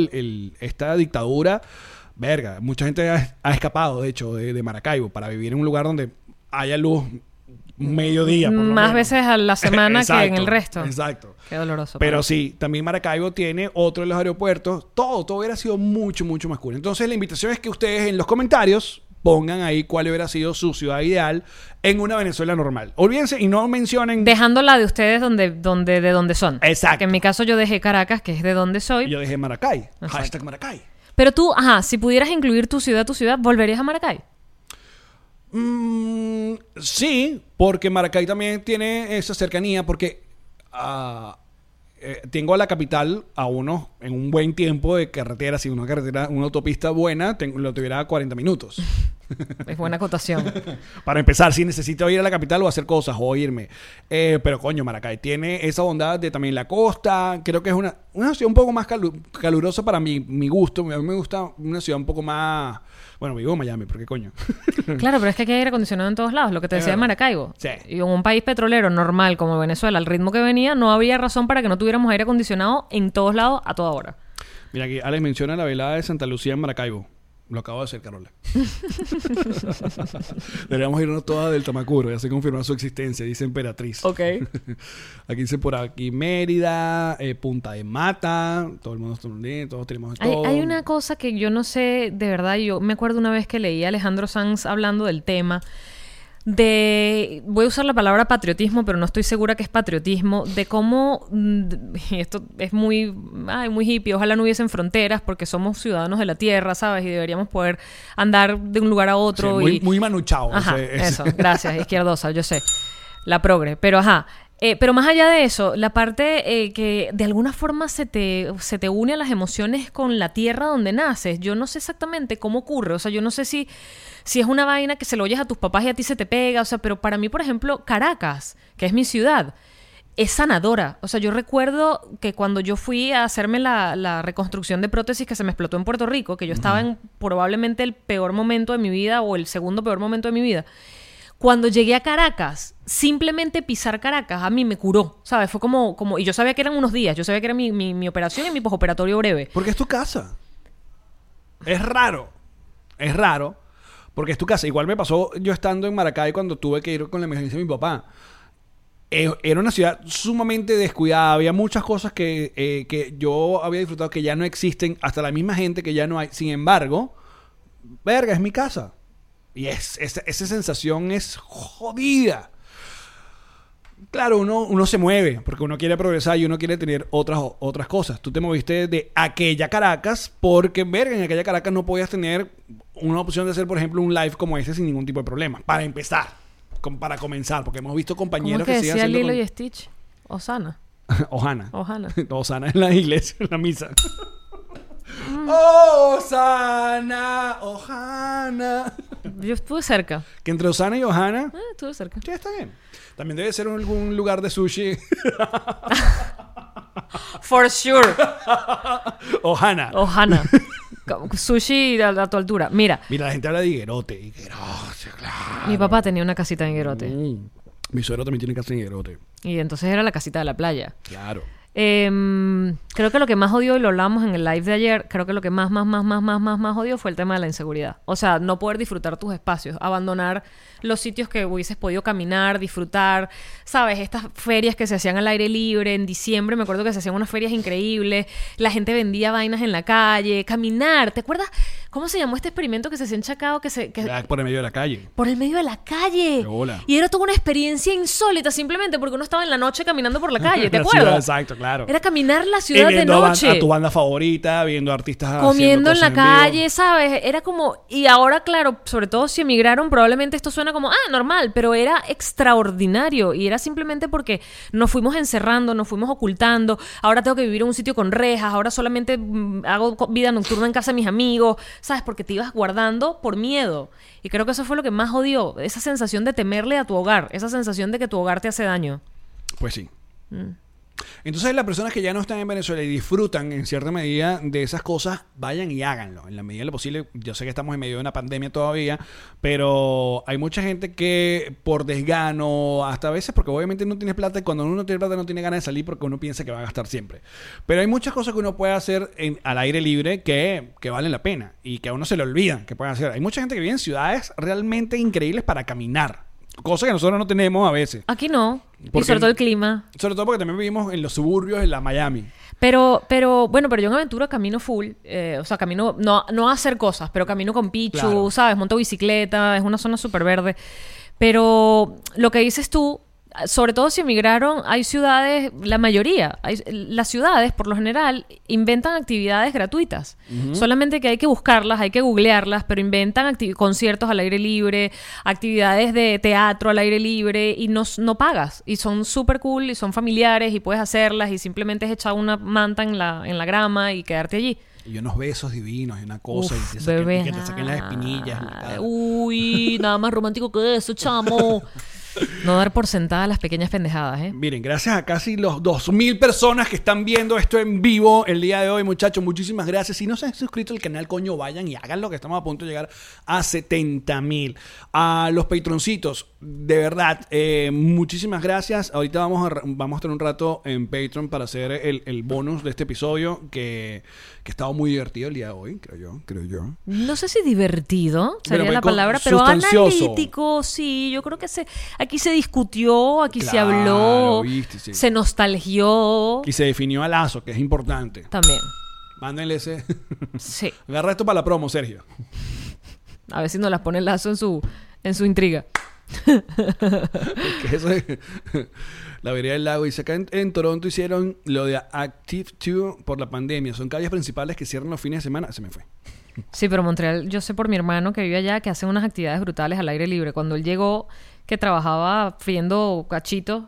esta dictadura, verga, mucha gente ha, ha escapado, de hecho, de, de Maracaibo para vivir en un lugar donde haya luz mediodía. por lo Más menos. veces a la [laughs] semana que en el resto. Exacto. Qué doloroso. Pero sí, también Maracaibo tiene otro de los aeropuertos. Todo, todo hubiera sido mucho, mucho más cool. Entonces, la invitación es que ustedes en los comentarios pongan ahí cuál hubiera sido su ciudad ideal en una Venezuela normal. Olvídense y no mencionen. Dejando la de ustedes donde, donde, de donde son. Exacto. Que en mi caso yo dejé Caracas, que es de donde soy. Yo dejé Maracay. Exacto. Hashtag Maracay. Pero tú, ajá, si pudieras incluir tu ciudad, tu ciudad, ¿volverías a Maracay? Mm, sí, porque Maracay también tiene esa cercanía, porque ah, eh, tengo a la capital a unos, en un buen tiempo de carretera, si una carretera, una autopista buena, tengo- lo tuviera a 40 minutos. [laughs] Es buena acotación. [laughs] Para empezar, si necesito ir a la capital o hacer cosas o irme. Eh, pero coño, Maracay tiene esa bondad de también la costa. Creo que es una, una ciudad un poco más calu- calurosa para mi, mi gusto. A mí me gusta una ciudad un poco más... Bueno, vivo en Miami, ¿por qué coño? [laughs] Claro, pero es que aquí hay aire acondicionado en todos lados, lo que te decía de. Maracaibo. Sí. Y en un país petrolero normal como Venezuela, al ritmo que venía, no habría razón para que no tuviéramos aire acondicionado en todos lados a toda hora. Mira aquí, Alex menciona la velada de Santa Lucía en Maracaibo. Lo acabo de hacer, Carola. [laughs] Deberíamos irnos todas del Tamacuro, ya se confirma su existencia, dice Emperatriz. Ok. [laughs] Aquí dice por aquí Mérida, eh, Punta de Mata, todo el mundo está bien, todos tenemos Hay, todo. hay una cosa que yo no sé, de verdad, yo me acuerdo una vez que leí a Alejandro Sanz hablando del tema de, voy a usar la palabra patriotismo, pero no estoy segura que es patriotismo, de cómo, mm, esto es muy, ay, muy hippie, ojalá no hubiesen fronteras porque somos ciudadanos de la tierra, ¿sabes? Y deberíamos poder andar de un lugar a Sí, otro. muy, y, muy manuchao. Ajá, ese- ese- eso, gracias, [laughs] izquierdosa, yo sé. La progre, pero ajá. Eh, pero más allá de eso, la parte eh, que de alguna forma se te, se te une a las emociones con la tierra donde naces, yo no sé exactamente cómo ocurre, o sea, yo no sé si, si es una vaina que se lo oyes a tus papás y a ti se te pega, o sea, pero para mí, por ejemplo, Caracas, que es mi ciudad, es sanadora. O sea, yo recuerdo que cuando yo fui a hacerme la, la reconstrucción de prótesis que se me explotó en Puerto Rico, que yo estaba en probablemente el peor momento de mi vida o el segundo peor momento de mi vida. Cuando llegué a Caracas, simplemente pisar Caracas a mí me curó, ¿sabes? Fue como, como y yo sabía que eran unos días, yo sabía que era mi, mi, operación y mi posoperatorio breve. Porque es tu casa. Es raro. Es raro. Porque es tu casa. Igual me pasó yo estando en Maracay cuando tuve que ir con la emergencia de mi papá. Eh, Era una ciudad sumamente descuidada. Había muchas cosas que, eh, que yo había disfrutado que ya no existen. Hasta la misma gente que ya no hay. Sin embargo, verga, es mi casa. Y es, es- esa sensación es jodida. Claro, uno, uno se mueve porque uno quiere progresar y uno quiere tener otras, otras cosas. Tú te moviste de aquella Caracas porque, verga, en aquella Caracas no podías tener una opción de hacer, por ejemplo, un live como este sin ningún tipo de problema. Para empezar, com- para comenzar, porque hemos visto ¿Cómo compañeros es que que, siguen decía haciendo... Lilo con- y Stitch? Osana. [laughs] Ojana. [laughs] Osana en la iglesia, en la misa. [laughs] Mm. Osana. Yo estuve cerca. Que entre Osana y Ojana, Eh, estuve cerca. sí, está bien. También debe ser algún lugar de sushi. [laughs] For sure. Ojana. Ojana. [laughs] Sushi a, a tu altura. Mira, Mira, la gente habla de higuerote. Higuerote, claro. mi papá tenía una casita en Higuerote. Mm. Mi suegro también tiene casa en higuerote. Y entonces era la casita de la playa. Claro. Em, creo que lo que más odió, y lo hablábamos en el live de ayer, creo que lo que más, más, más, más, más, más, más odió fue el tema de la inseguridad. O sea, no poder disfrutar tus espacios, abandonar los sitios que hubieses podido caminar, disfrutar, ¿sabes? Estas ferias que se hacían al aire libre en diciembre, me acuerdo que se hacían unas ferias increíbles, la gente vendía vainas en la calle, caminar, ¿te acuerdas? ¿Cómo se llamó este experimento que se hacía en Chacao? Que se, que, Ya por el medio de la calle. por el medio de la calle. Y era toda una experiencia insólita, simplemente porque uno estaba en la noche caminando por la [laughs] calle, ¿te La acuerdas? ciudad, exacto, claro. Era caminar la ciudad de a, noche. a tu banda favorita, viendo artistas Comiendo en la vivo. calle, ¿sabes? Era como... Y ahora, claro, sobre todo si emigraron, probablemente esto suena como, ah, normal, pero era extraordinario. Y era simplemente porque nos fuimos encerrando, nos fuimos ocultando. Ahora tengo que vivir en un sitio con rejas, ahora solamente mm, hago vida nocturna en casa de mis amigos, ¿sabes? Porque te ibas guardando por miedo. Y creo que eso fue lo que más odió, esa sensación de temerle a tu hogar, esa sensación de que tu hogar te hace daño. Pues sí. Mm. Entonces las personas que ya no están en Venezuela y disfrutan en cierta medida de esas cosas, vayan y háganlo. En la medida de lo posible, yo sé que estamos en medio de una pandemia todavía, pero hay mucha gente que por desgano, hasta a veces porque obviamente no tienes plata y cuando uno no tiene plata no tiene ganas de salir porque uno piensa que va a gastar siempre. Pero hay muchas cosas que uno puede hacer en- al aire libre que, que valen la pena y que a uno se le olvidan que pueden hacer. Hay mucha gente que vive en ciudades realmente increíbles para caminar. Cosa que nosotros no tenemos a veces. Aquí no. Y sobre todo el clima. Sobre todo porque también vivimos en los suburbios, en la Miami. Pero, pero, bueno, pero yo en aventura camino full. eh, o sea, camino, no, no a hacer cosas, pero camino con Pichu, Claro. ¿sabes? Monto bicicleta, es una zona súper verde. Pero lo que dices tú, sobre todo si emigraron, hay ciudades, la mayoría, hay- las ciudades por lo general inventan actividades gratuitas. Solamente que hay que buscarlas, hay que googlearlas, pero inventan conciertos al aire libre, actividades de teatro al aire libre y no, no pagas. Y son súper cool y son familiares y puedes hacerlas y simplemente es echar una manta en la, en la grama y quedarte allí. Y unos besos divinos y una cosa. Uf, y, te saquen, bebé. y que te saquen las espinillas. Ah. Uy, nada más romántico que eso, chamo. [laughs] No dar por sentada las pequeñas pendejadas, ¿eh? Miren, gracias a casi los 2.000 personas que están viendo esto en vivo el día de hoy, muchachos, muchísimas gracias. Si no se han suscrito al canal, coño, vayan y háganlo, que estamos a punto de llegar a 70.000. A los patroncitos, de verdad, eh, muchísimas gracias. Ahorita vamos a, vamos a tener un rato en Patreon para hacer el, el bonus de este episodio, que, que ha estado muy divertido el día de hoy, creo yo, creo yo. No sé si divertido sería Pero, la palabra, pero analítico, sí. Yo creo que se, aquí se discutió, aquí se habló, viste, sí. se nostalgió. Y se definió a lazo, que es importante. También, Mándenle ese. sí. [laughs] Agarra esto para la promo, Sergio. A ver si nos las pone el lazo en su, en su intriga. [laughs] que eso es la vereda del lago. Dice acá en, en Toronto hicieron lo de Active 2 por la pandemia. Son calles principales que cierran los fines de semana. Se me fue. Sí, pero Montreal, yo sé por mi hermano que vive allá que hace unas actividades brutales al aire libre. Cuando él llegó, que trabajaba friendo cachitos,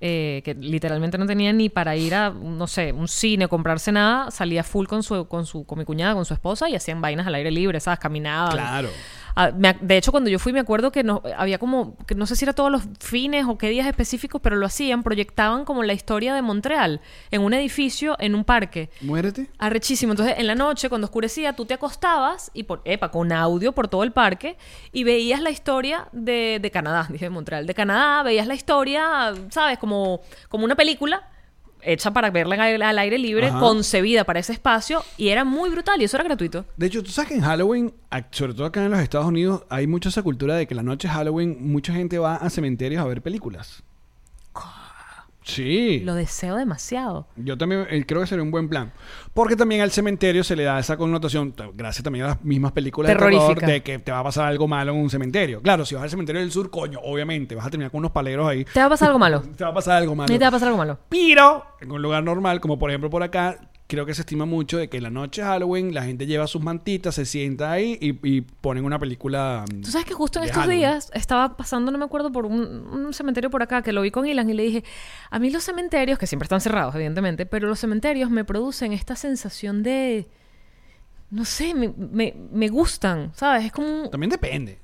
eh, que literalmente no tenía ni para ir a, no sé, un cine, comprarse nada, salía full con su, con su, con mi cuñada, con su esposa y hacían vainas al aire libre, ¿sabes? Caminaban. Claro. Ah, me de hecho, cuando yo fui me acuerdo que no, había como, que no sé si era todos los fines o qué días específicos, pero lo hacían, proyectaban como la historia de Montreal en un edificio, en un parque. Muérete. Arrechísimo. Entonces, en la noche, cuando oscurecía, tú te acostabas y por, epa, con audio por todo el parque y veías la historia de, de Canadá, dije de Montreal, de Canadá, veías la historia, ¿sabes? Como, como una película hecha para verla al, aire libre, Ajá. concebida para ese espacio y era muy brutal y eso era gratuito. De hecho, tú sabes que en Halloween, sobre todo acá en los Estados Unidos, hay mucha esa cultura de que la noche de Halloween mucha gente va a cementerios a ver películas. Sí. Lo deseo demasiado. Yo también eh, creo que sería un buen plan. Porque también al cementerio se le da esa connotación, gracias también a las mismas películas de terror, de que te va a pasar algo malo en un cementerio. Claro, si vas al cementerio del sur, coño, obviamente vas a terminar con unos paleros ahí. ¿Te va a pasar algo malo? [laughs] Te va a pasar algo malo. ¿Ni te va a pasar algo malo? Pero en un lugar normal, como por ejemplo por acá, creo que se estima mucho de que la noche de Halloween la gente lleva sus mantitas, se sienta ahí y, y ponen una película. mm, Tú sabes que justo en estos Halloween. días estaba pasando, no me acuerdo, por un, un cementerio por acá que lo vi con Ilan y le dije, a mí los cementerios, que siempre están cerrados, evidentemente, pero los cementerios me producen esta sensación de, no sé, me, me, me gustan, ¿sabes? Es como... un- También depende.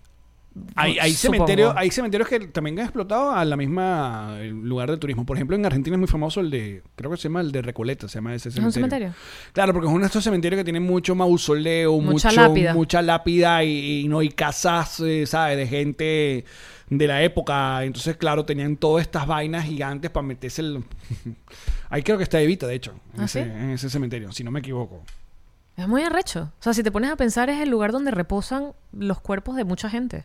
Hay, cementerios, hay cementerios que también han explotado a la misma lugar de turismo. Por ejemplo, en Argentina es muy famoso el de, creo que se llama el de Recoleta, se llama ese un cementerio. cementerio? Claro, porque es uno de estos cementerios que tienen mucho mausoleo, Mucha mucho, lápida. mucha lápida y, y no hay casas, eh, ¿sabes? De gente de la época. Entonces, claro, tenían todas estas vainas gigantes para meterse el... [laughs] Ahí creo que está Evita, de hecho, en, ¿Ah, ese, sí? en ese cementerio, si no me equivoco. Es muy arrecho. O sea, si te pones a pensar, es el lugar donde reposan los cuerpos de mucha gente.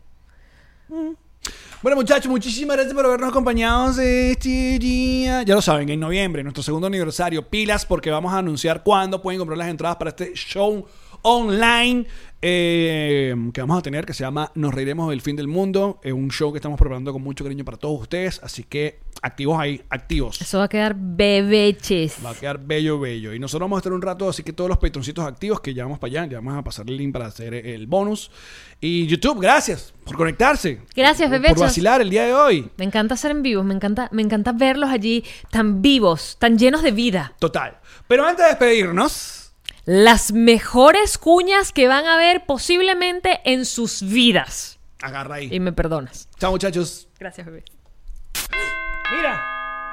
Bueno, muchachos, muchísimas gracias por habernos acompañado este día. Ya lo saben, en noviembre, nuestro segundo aniversario, pilas, porque vamos a anunciar cuándo pueden comprar las entradas para este show online eh, que vamos a tener, que se llama Nos Reiremos del Fin del Mundo. Es un show que estamos preparando con mucho cariño para todos ustedes, así que activos ahí, activos. Eso va a quedar bebeches. Va a quedar bello, bello. Y nosotros vamos a estar un rato, así que todos los patroncitos activos que ya vamos para allá, ya vamos a pasar el link para hacer el bonus. Y YouTube, gracias por conectarse. Gracias, bebechos. Por vacilar el día de hoy. Me encanta hacer en vivos, me encanta, me encanta verlos allí tan vivos, tan llenos de vida. Total. Pero antes de despedirnos, Las mejores cuñas que van a ver posiblemente en sus vidas. agarra ahí. Y me perdonas. Chao, muchachos. Gracias, bebé. Mira,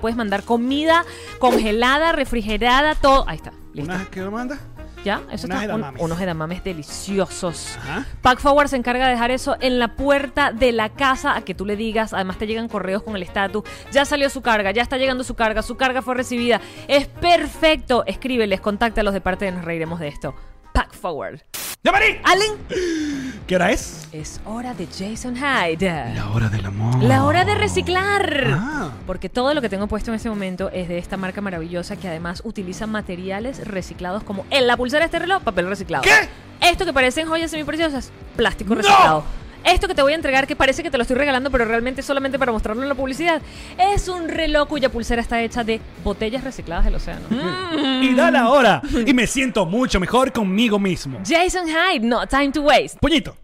puedes mandar comida congelada, refrigerada, todo. Ahí está, listo. ¿Una que mandas? Ya, eso Unas está. un- edamames. unos edamames deliciosos. Ajá. Pack Forward se encarga de dejar eso en la puerta de la casa a que tú le digas. Además, te llegan correos con el estatus. Ya salió su carga, ya está llegando su carga, su carga fue recibida. Es perfecto. Escríbeles, contáctalos de parte de Nos Reiremos de esto. Pack Forward. ¡Llamarí! Allen, [gasps] ¿Qué hora es? es hora de Jason Hyde. La hora del amor. La hora de reciclar. Ah. Porque todo lo que tengo puesto en este momento es de esta marca maravillosa que además utiliza materiales reciclados como en la pulsera de este reloj, papel reciclado. ¿Qué? Esto que parecen joyas semipreciosas, plástico ¡No! Esto que te voy a entregar, que parece que te lo estoy regalando, pero realmente es solamente para mostrarlo en la publicidad, es un reloj cuya pulsera está hecha de botellas recicladas del océano. Y da la hora. Y me siento mucho mejor conmigo mismo. Jason Hyde, no time to waste. Puñito.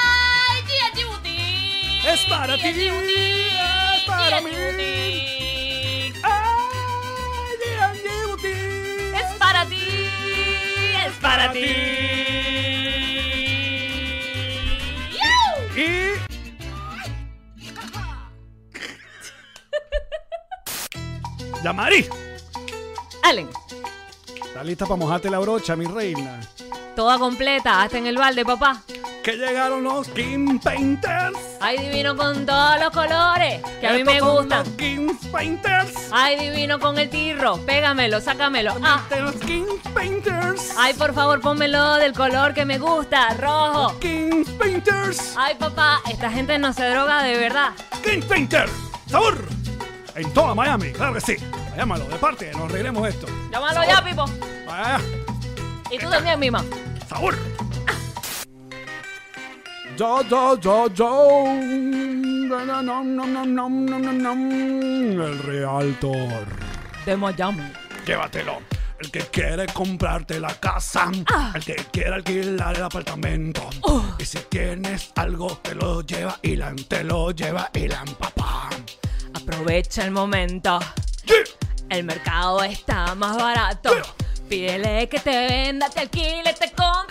Es para ti, es para mí. Es para ti, es para ti. Y... Yamari, Allen, ¿estás lista para mojarte la brocha, mi reina? toda completa, hasta en el balde, papá. Que llegaron los King Painters. Ay, divino con todos los colores, que a mí Estos me son gustan. Los King Painters. Ay, divino con el tirro, pégamelo, sácamelo. Ah. Los King Painters. Ay, por favor, pónmelo del color que me gusta, rojo. King Painters. Ay, papá, esta gente no se droga de verdad. King Painter. Sabor. En toda Miami, claro que sí. Llámalo, de parte, nos reiremos esto. Llámalo ya, Pipo. Ah, Y tú también, Mima. sabor. Yo, yo, yo, yo. El Realtor. De Miami. Llévatelo. El que quiere comprarte la casa, el que quiere alquilar el apartamento. Y si tienes algo, te lo lleva y la te lo lleva y la papá. Aprovecha el momento. El mercado está más barato. Pídele que te venda, te alquile, te compre,